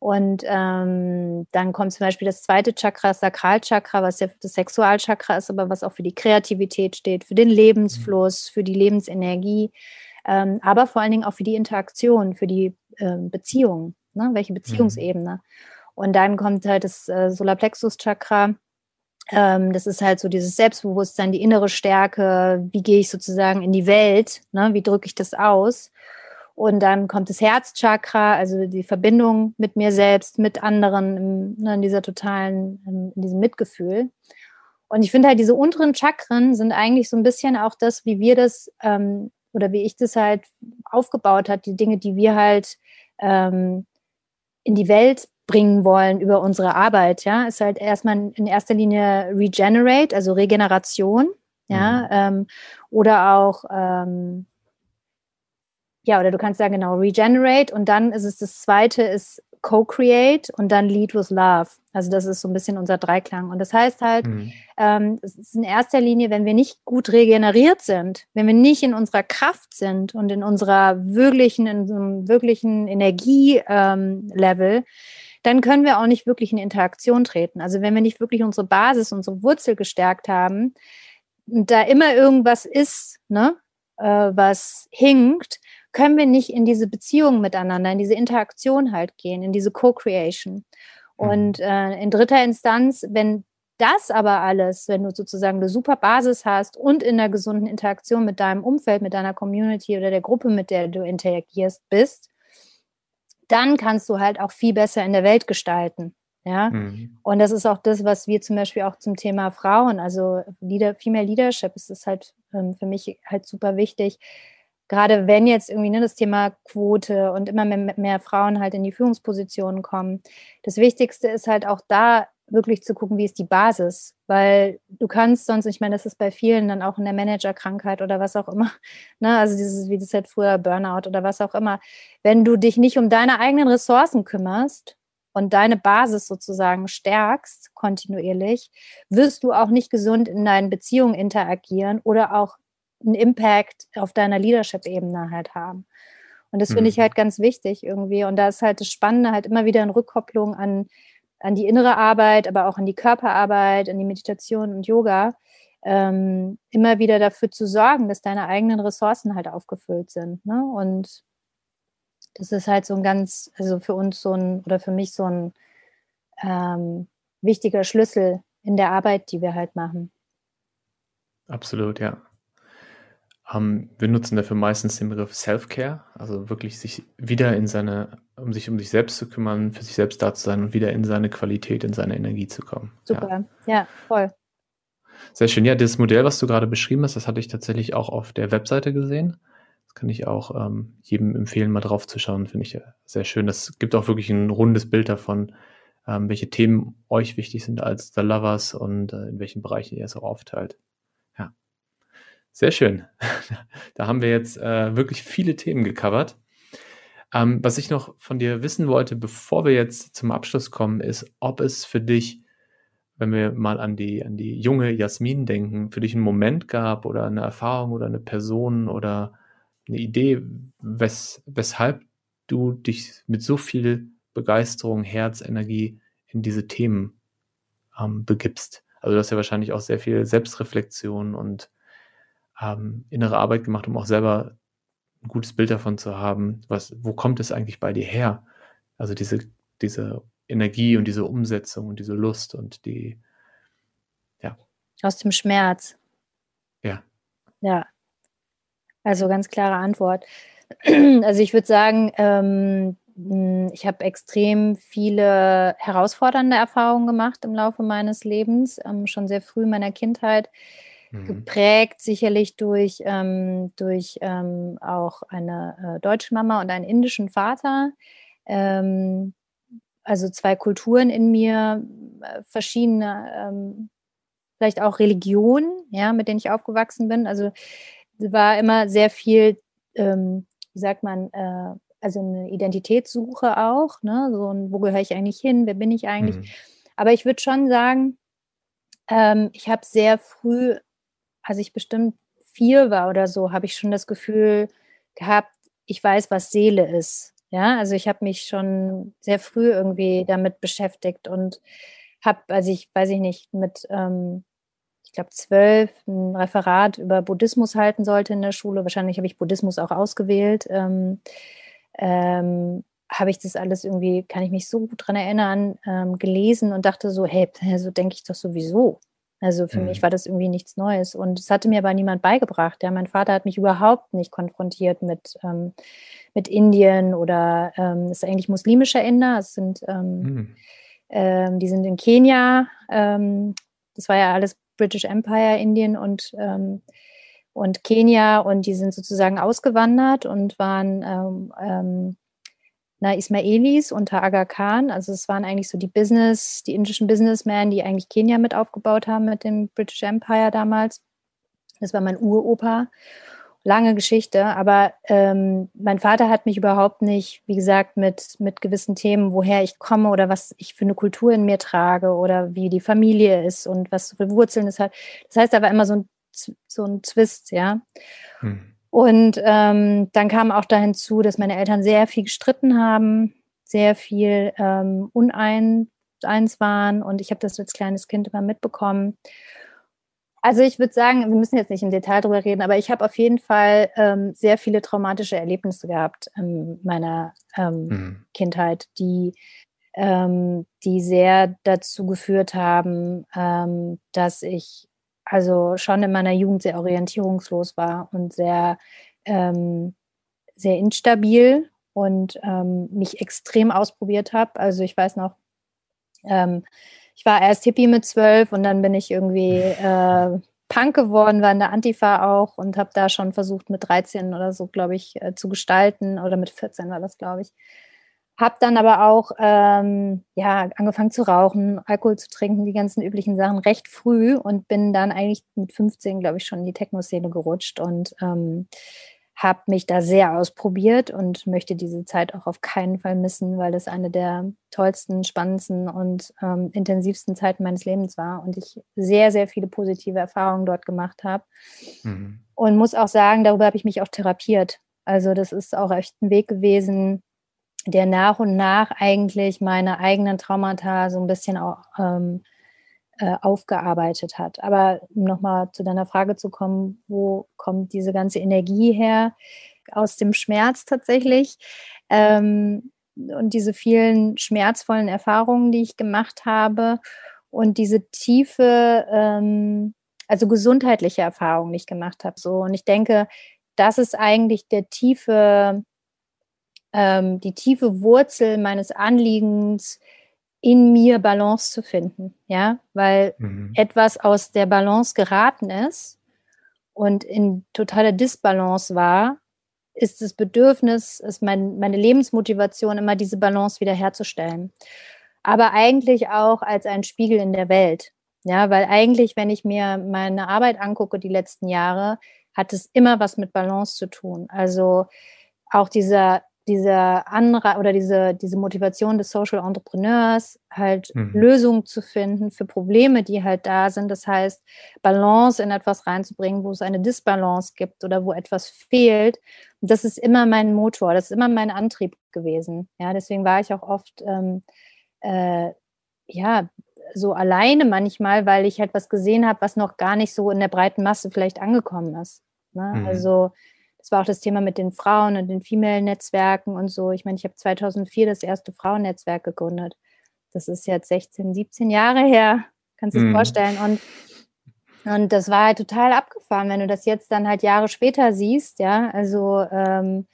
Und ähm, dann kommt zum Beispiel das zweite Chakra, das Sakralchakra, was ja das Sexualchakra ist, aber was auch für die Kreativität steht, für den Lebensfluss, für die Lebensenergie, ähm, aber vor allen Dingen auch für die Interaktion, für die ähm, Beziehung, ne? welche Beziehungsebene. Mhm. Und dann kommt halt das äh, Solarplexus-Chakra, ähm, das ist halt so dieses Selbstbewusstsein, die innere Stärke, wie gehe ich sozusagen in die Welt, ne? wie drücke ich das aus. Und dann kommt das Herzchakra, also die Verbindung mit mir selbst, mit anderen, im, ne, in dieser totalen, in diesem Mitgefühl. Und ich finde halt, diese unteren Chakren sind eigentlich so ein bisschen auch das, wie wir das ähm, oder wie ich das halt aufgebaut hat, die Dinge, die wir halt ähm, in die Welt bringen wollen über unsere Arbeit, ja, ist halt erstmal in erster Linie Regenerate, also Regeneration, ja, mhm. ähm, oder auch, ähm, ja, oder du kannst sagen, genau, Regenerate und dann ist es das zweite, ist Co-Create und dann Lead with Love. Also das ist so ein bisschen unser Dreiklang. Und das heißt halt, mhm. ähm, es ist in erster Linie, wenn wir nicht gut regeneriert sind, wenn wir nicht in unserer Kraft sind und in unserer wirklichen, in so einem wirklichen Energielevel, ähm, dann können wir auch nicht wirklich in Interaktion treten. Also wenn wir nicht wirklich unsere Basis, unsere Wurzel gestärkt haben und da immer irgendwas ist, ne, äh, was hinkt, können wir nicht in diese Beziehung miteinander, in diese Interaktion halt gehen, in diese Co-Creation. Mhm. Und äh, in dritter Instanz, wenn das aber alles, wenn du sozusagen eine super Basis hast und in einer gesunden Interaktion mit deinem Umfeld, mit deiner Community oder der Gruppe, mit der du interagierst, bist, dann kannst du halt auch viel besser in der Welt gestalten. Ja, mhm. und das ist auch das, was wir zum Beispiel auch zum Thema Frauen, also Leader, Female Leadership, ist das halt ähm, für mich halt super wichtig. Gerade wenn jetzt irgendwie ne, das Thema Quote und immer mehr, mehr Frauen halt in die Führungspositionen kommen. Das Wichtigste ist halt auch da wirklich zu gucken, wie ist die Basis, weil du kannst sonst, ich meine, das ist bei vielen dann auch in der Managerkrankheit oder was auch immer, [LAUGHS] ne, also dieses, wie das halt früher Burnout oder was auch immer, wenn du dich nicht um deine eigenen Ressourcen kümmerst und deine Basis sozusagen stärkst kontinuierlich, wirst du auch nicht gesund in deinen Beziehungen interagieren oder auch einen Impact auf deiner Leadership-Ebene halt haben. Und das finde mhm. ich halt ganz wichtig irgendwie. Und da ist halt das Spannende halt immer wieder in Rückkopplung an, an die innere Arbeit, aber auch an die Körperarbeit, an die Meditation und Yoga, ähm, immer wieder dafür zu sorgen, dass deine eigenen Ressourcen halt aufgefüllt sind. Ne? Und das ist halt so ein ganz, also für uns so ein, oder für mich so ein ähm, wichtiger Schlüssel in der Arbeit, die wir halt machen. Absolut, ja. Um, wir nutzen dafür meistens den Begriff Self-Care, also wirklich sich wieder in seine, um sich um sich selbst zu kümmern, für sich selbst da zu sein und wieder in seine Qualität, in seine Energie zu kommen. Super, ja, ja voll. Sehr schön. Ja, das Modell, was du gerade beschrieben hast, das hatte ich tatsächlich auch auf der Webseite gesehen. Das kann ich auch ähm, jedem empfehlen, mal drauf zu schauen. Finde ich sehr schön. Das gibt auch wirklich ein rundes Bild davon, ähm, welche Themen euch wichtig sind als The Lovers und äh, in welchen Bereichen ihr es auch aufteilt. Sehr schön. [LAUGHS] Da haben wir jetzt äh, wirklich viele Themen gecovert. Ähm, was ich noch von dir wissen wollte, bevor wir jetzt zum Abschluss kommen, ist, ob es für dich, wenn wir mal an die, an die junge Jasmin denken, für dich einen Moment gab oder eine Erfahrung oder eine Person oder eine Idee, wes, weshalb du dich mit so viel Begeisterung, Herz, Energie in diese Themen ähm, begibst. Also du hast ja wahrscheinlich auch sehr viel Selbstreflexion und ähm, innere Arbeit gemacht, um auch selber ein gutes Bild davon zu haben, was, wo kommt es eigentlich bei dir her? Also diese, diese Energie und diese Umsetzung und diese Lust und die, ja. Aus dem Schmerz. Ja. Ja. Also ganz klare Antwort. [CLEARS THROAT] Also ich würde sagen, ähm, ich habe extrem viele herausfordernde Erfahrungen gemacht im Laufe meines Lebens, ähm, schon sehr früh in meiner Kindheit mhm. geprägt sicherlich durch, ähm, durch ähm, auch eine äh, deutsche Mama und einen indischen Vater. Ähm, also zwei Kulturen in mir, äh, verschiedene, ähm, vielleicht auch Religionen, ja, mit denen ich aufgewachsen bin. Also war immer sehr viel, ähm, wie sagt man, äh, also eine Identitätssuche auch, ne? So ein, wo gehöre ich eigentlich hin, wer bin ich eigentlich? Mhm. Aber ich würde schon sagen, ähm, ich habe sehr früh als ich bestimmt vier war oder so, habe ich schon das Gefühl gehabt, ich weiß, was Seele ist. Ja, also ich habe mich schon sehr früh irgendwie damit beschäftigt und habe, also ich weiß ich nicht, mit, ähm, ich glaube, zwölf ein Referat über Buddhismus halten sollte in der Schule. Wahrscheinlich habe ich Buddhismus auch ausgewählt. Ähm, ähm, habe ich das alles irgendwie, kann ich mich so gut dran erinnern, ähm, gelesen und dachte so, hey, so denke ich doch sowieso. Also für mhm. mich war das irgendwie nichts Neues. Und es hatte mir aber niemand beigebracht. Ja, mein Vater hat mich überhaupt nicht konfrontiert mit, ähm, mit Indien oder ähm, es ist eigentlich muslimischer Inder. Es sind, ähm, mhm. ähm, die sind in Kenia. Ähm, das war ja alles British Empire, Indien und, ähm, und Kenia. Und die sind sozusagen ausgewandert und waren na, Ismailis unter Aga Khan. Also es waren eigentlich so die Business, die indischen Businessmen, die eigentlich Kenia mit aufgebaut haben mit dem British Empire damals. Das war mein Uropa. Lange Geschichte, aber ähm, mein Vater hat mich überhaupt nicht, wie gesagt, mit, mit gewissen Themen, woher ich komme oder was ich für eine Kultur in mir trage oder wie die Familie ist und was für Wurzeln es hat. Das heißt, da war immer so ein, so ein Twist, ja. Hm. Und ähm, dann kam auch da hinzu, dass meine Eltern sehr viel gestritten haben, sehr viel ähm, uneins waren und ich habe das als kleines Kind immer mitbekommen. Also ich würde sagen, wir müssen jetzt nicht im Detail drüber reden, aber ich habe auf jeden Fall ähm, sehr viele traumatische Erlebnisse gehabt in meiner ähm, mhm. Kindheit, die, ähm, die sehr dazu geführt haben, ähm, dass ich also schon in meiner Jugend sehr orientierungslos war und sehr, ähm, sehr instabil und ähm, mich extrem ausprobiert habe. Also ich weiß noch, ähm, ich war erst Hippie mit zwölf und dann bin ich irgendwie [LAUGHS] äh, Punk geworden, war in der Antifa auch und habe da schon versucht mit 13 oder so, glaube ich, äh, zu gestalten oder mit 14 war das, glaube ich. Habe dann aber auch ähm, ja, angefangen zu rauchen, Alkohol zu trinken, die ganzen üblichen Sachen recht früh und bin dann eigentlich mit 15, glaube ich, schon in die Techno-Szene gerutscht und ähm, habe mich da sehr ausprobiert und möchte diese Zeit auch auf keinen Fall missen, weil das eine der tollsten, spannendsten und ähm, intensivsten Zeiten meines Lebens war und ich sehr, sehr viele positive Erfahrungen dort gemacht habe. Mhm. Und muss auch sagen, darüber habe ich mich auch therapiert. Also das ist auch echt ein Weg gewesen, der nach und nach eigentlich meine eigenen Traumata so ein bisschen auch ähm, äh, aufgearbeitet hat. Aber um nochmal zu deiner Frage zu kommen, wo kommt diese ganze Energie her? Aus dem Schmerz tatsächlich. Ähm, und diese vielen schmerzvollen Erfahrungen, die ich gemacht habe und diese tiefe, ähm, also gesundheitliche Erfahrungen, die ich gemacht habe. So. Und ich denke, das ist eigentlich der tiefe, ähm, die tiefe Wurzel meines Anliegens, in mir Balance zu finden, ja, weil mhm. etwas aus der Balance geraten ist und in totaler Disbalance war, ist das Bedürfnis, ist mein, meine Lebensmotivation immer diese Balance wiederherzustellen. Aber eigentlich auch als ein Spiegel in der Welt. Ja, weil eigentlich, wenn ich mir meine Arbeit angucke, die letzten Jahre, hat es immer was mit Balance zu tun. Also auch dieser diese andere oder diese, diese Motivation des Social Entrepreneurs, halt mhm. Lösungen zu finden für Probleme, die halt da sind. Das heißt, Balance in etwas reinzubringen, wo es eine Disbalance gibt oder wo etwas fehlt. Und das ist immer mein Motor, das ist immer mein Antrieb gewesen. Ja, deswegen war ich auch oft, ähm, äh, ja, so alleine manchmal, weil ich halt was gesehen habe, was noch gar nicht so in der breiten Masse vielleicht angekommen ist. Ne? Mhm. Also das war auch das Thema mit den Frauen und den Female-Netzwerken und so. Ich meine, ich habe 2004 das erste Frauennetzwerk gegründet. Das ist jetzt 16, 17 Jahre her. Kannst du dir mhm. vorstellen. Und, und das war halt total abgefahren, wenn du das jetzt dann halt Jahre später siehst, ja. Also, ähm,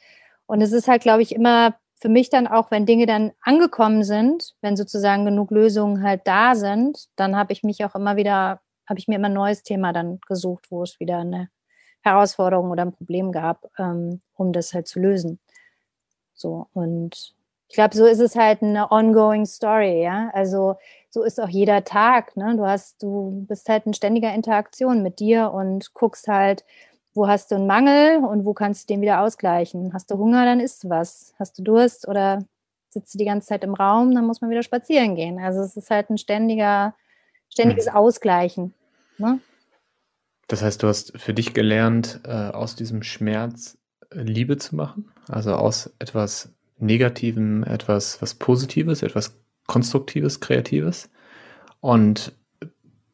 und es ist halt, glaube ich, immer für mich dann auch, wenn Dinge dann angekommen sind, wenn sozusagen genug Lösungen halt da sind, dann habe ich mich auch immer wieder, habe ich mir immer ein neues Thema dann gesucht, wo es wieder eine Herausforderung oder ein Problem gab, ähm, um das halt zu lösen. So, und ich glaube, so ist es halt eine ongoing Story, ja. Also so ist auch jeder Tag, ne? Du hast, du bist halt in ständiger Interaktion mit dir und guckst halt, wo hast du einen Mangel und wo kannst du den wieder ausgleichen. Hast du Hunger, dann isst du was. Hast du Durst oder sitzt du die ganze Zeit im Raum, dann muss man wieder spazieren gehen. Also es ist halt ein ständiger, ständiges hm. Ausgleichen. Ne? Das heißt, du hast für dich gelernt, äh, aus diesem Schmerz äh, Liebe zu machen, also aus etwas Negativem etwas was Positives, etwas Konstruktives, Kreatives. Und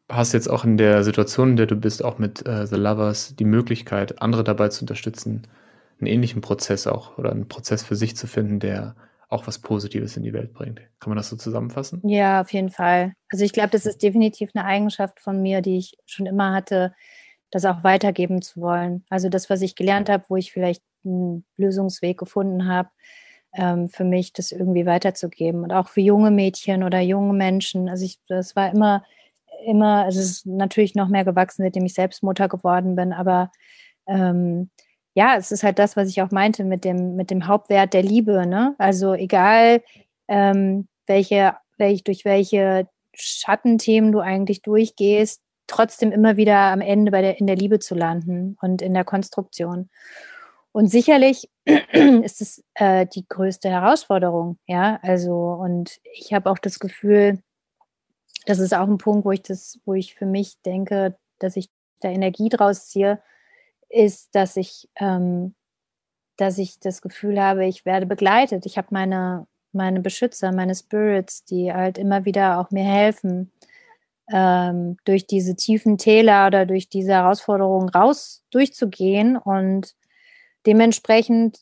hast jetzt auch in der Situation, in der du bist, auch mit äh, The Lovers, die Möglichkeit, andere dabei zu unterstützen, einen ähnlichen Prozess auch oder einen Prozess für sich zu finden, der auch was Positives in die Welt bringt. Kann man das so zusammenfassen? Ja, auf jeden Fall. Also ich glaube, das ist definitiv eine Eigenschaft von mir, die ich schon immer hatte, das auch weitergeben zu wollen. Also das, was ich gelernt habe, wo ich vielleicht einen Lösungsweg gefunden habe, ähm, für mich das irgendwie weiterzugeben. Und auch für junge Mädchen oder junge Menschen. Also ich, das war immer, immer, also es ist natürlich noch mehr gewachsen, seitdem ich selbst Mutter geworden bin, aber ähm, ja, es ist halt das, was ich auch meinte mit dem, mit dem Hauptwert der Liebe, ne? Also egal, ähm, welche, welch, durch welche Schattenthemen du eigentlich durchgehst, trotzdem immer wieder am Ende bei der, in der Liebe zu landen und in der Konstruktion. Und sicherlich [CLEARS THROAT] ist es äh, die größte Herausforderung, ja. Also, und ich habe auch das Gefühl, das ist auch ein Punkt, wo ich das, wo ich für mich denke, dass ich da Energie draus ziehe, ist, dass ich, ähm, dass ich das Gefühl habe, ich werde begleitet. Ich habe meine, meine Beschützer, meine Spirits, die halt immer wieder auch mir helfen, ähm, durch diese tiefen Täler oder durch diese Herausforderungen raus durchzugehen. Und dementsprechend,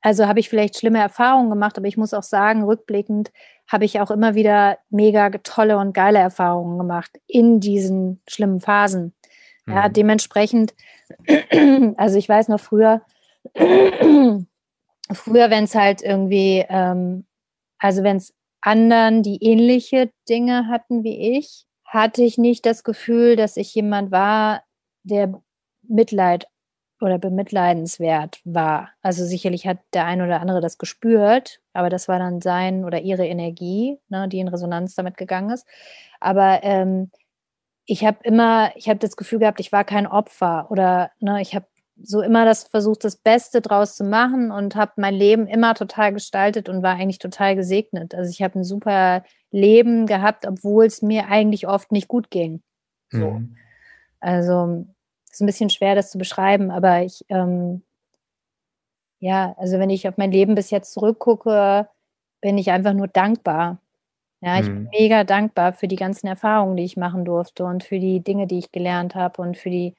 also habe ich vielleicht schlimme Erfahrungen gemacht, aber ich muss auch sagen, rückblickend habe ich auch immer wieder mega tolle und geile Erfahrungen gemacht in diesen schlimmen Phasen. Mhm. Ja, dementsprechend, [CLEARS THROAT] also ich weiß noch früher, [CLEARS THROAT] früher, wenn es halt irgendwie, ähm, also wenn es anderen, die ähnliche Dinge hatten wie ich, hatte ich nicht das Gefühl, dass ich jemand war, der Mitleid oder bemitleidenswert war. Also sicherlich hat der ein oder andere das gespürt, aber das war dann sein oder ihre Energie, ne, die in Resonanz damit gegangen ist. Aber ähm, ich habe immer, ich habe das Gefühl gehabt, ich war kein Opfer oder ne, ich habe so immer das versucht, das Beste draus zu machen und habe mein Leben immer total gestaltet und war eigentlich total gesegnet. Also ich habe ein super Leben gehabt, obwohl es mir eigentlich oft nicht gut ging. So. Mhm. Also ist ein bisschen schwer, das zu beschreiben, aber ich, ähm, ja, also wenn ich auf mein Leben bis jetzt zurückgucke, bin ich einfach nur dankbar. Ja, ich mhm. bin mega dankbar für die ganzen Erfahrungen, die ich machen durfte und für die Dinge, die ich gelernt habe und für die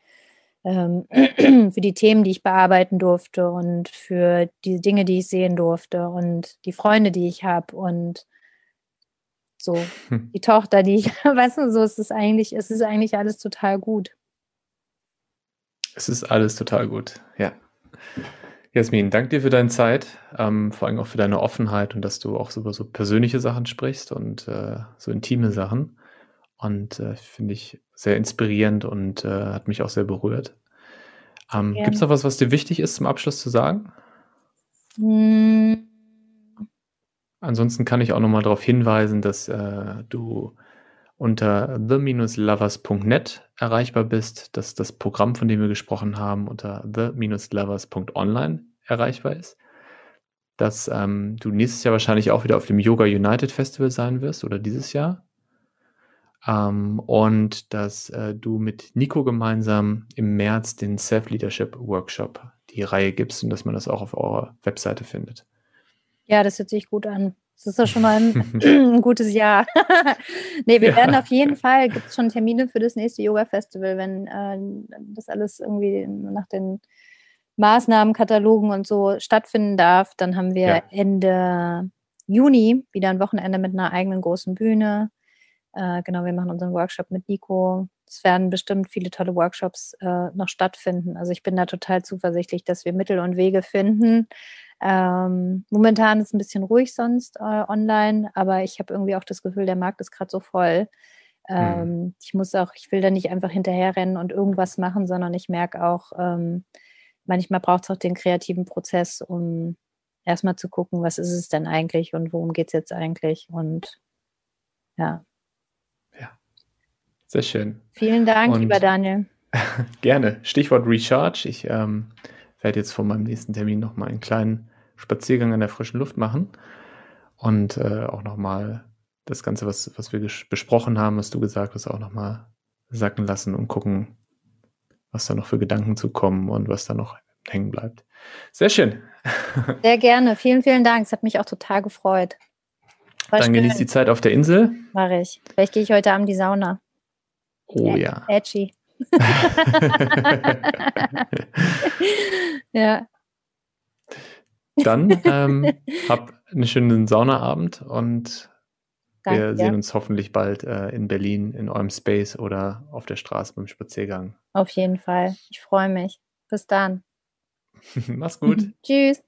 ähm, [CLEARS THROAT] für die Themen, die ich bearbeiten durfte und für die Dinge, die ich sehen durfte und die Freunde, die ich habe und so hm. [LAUGHS] die Tochter, die ich, [LAUGHS] weißt du, so ist es eigentlich, es ist eigentlich alles total gut. Es ist alles total gut, ja. Jasmin, danke dir für deine Zeit, ähm, vor allem auch für deine Offenheit und dass du auch über so persönliche Sachen sprichst und äh, so intime Sachen. Und äh, finde ich sehr inspirierend und äh, hat mich auch sehr berührt. Ähm, Gibt es noch was, was dir wichtig ist zum Abschluss zu sagen? Hm. Ansonsten kann ich auch nochmal darauf hinweisen, dass äh, du unter the-lovers.net erreichbar bist, dass das Programm, von dem wir gesprochen haben, unter the-lovers.online erreichbar ist. Dass ähm, du nächstes Jahr wahrscheinlich auch wieder auf dem Yoga United Festival sein wirst oder dieses Jahr. Ähm, und dass äh, du mit Nico gemeinsam im März den Self-Leadership Workshop die Reihe gibst und dass man das auch auf eurer Webseite findet. Ja, das hört sich gut an. Das ist doch schon mal ein, [LAUGHS] [CLEARS THROAT] ein gutes Jahr. [LAUGHS] nee, wir ja. werden auf jeden Fall, gibt es schon Termine für das nächste Yoga-Festival, wenn äh, das alles irgendwie nach den Maßnahmenkatalogen und so stattfinden darf, dann haben wir ja. Ende Juni wieder ein Wochenende mit einer eigenen großen Bühne äh, genau, wir machen unseren Workshop mit Nico. Es werden bestimmt viele tolle Workshops äh, noch stattfinden. Also ich bin da total zuversichtlich, dass wir Mittel und Wege finden. Ähm, momentan ist es ein bisschen ruhig sonst äh, online, aber ich habe irgendwie auch das Gefühl, der Markt ist gerade so voll. Ähm, mhm. Ich muss auch, ich will da nicht einfach hinterherrennen und irgendwas machen, sondern ich merke auch, ähm, manchmal braucht es auch den kreativen Prozess, um erstmal zu gucken, was ist es denn eigentlich und worum geht es jetzt eigentlich. Und ja, sehr schön. Vielen Dank, Und lieber Daniel. [LAUGHS] gerne. Stichwort Recharge. Ich ähm, werde jetzt vor meinem nächsten Termin nochmal einen kleinen Spaziergang an der frischen Luft machen und äh, auch nochmal das Ganze, was, was wir besprochen haben, was du gesagt hast, auch nochmal sacken lassen und gucken, was da noch für Gedanken zu kommen und was da noch hängen bleibt. Sehr schön. [LAUGHS] Sehr gerne. Vielen, vielen Dank. Es hat mich auch total gefreut. War Dann genieß die Zeit auf der Insel. Mach ich. Vielleicht gehe ich heute Abend die Sauna. Oh ja. Edgy. [LAUGHS] [LAUGHS] ja. Dann ähm, hab einen schönen Saunaabend und Danke, wir sehen uns hoffentlich bald äh, in Berlin in eurem Space oder auf der Straße beim Spaziergang. Auf jeden Fall. Ich freue mich. Bis dann. [LAUGHS] Mach's gut. Tschüss.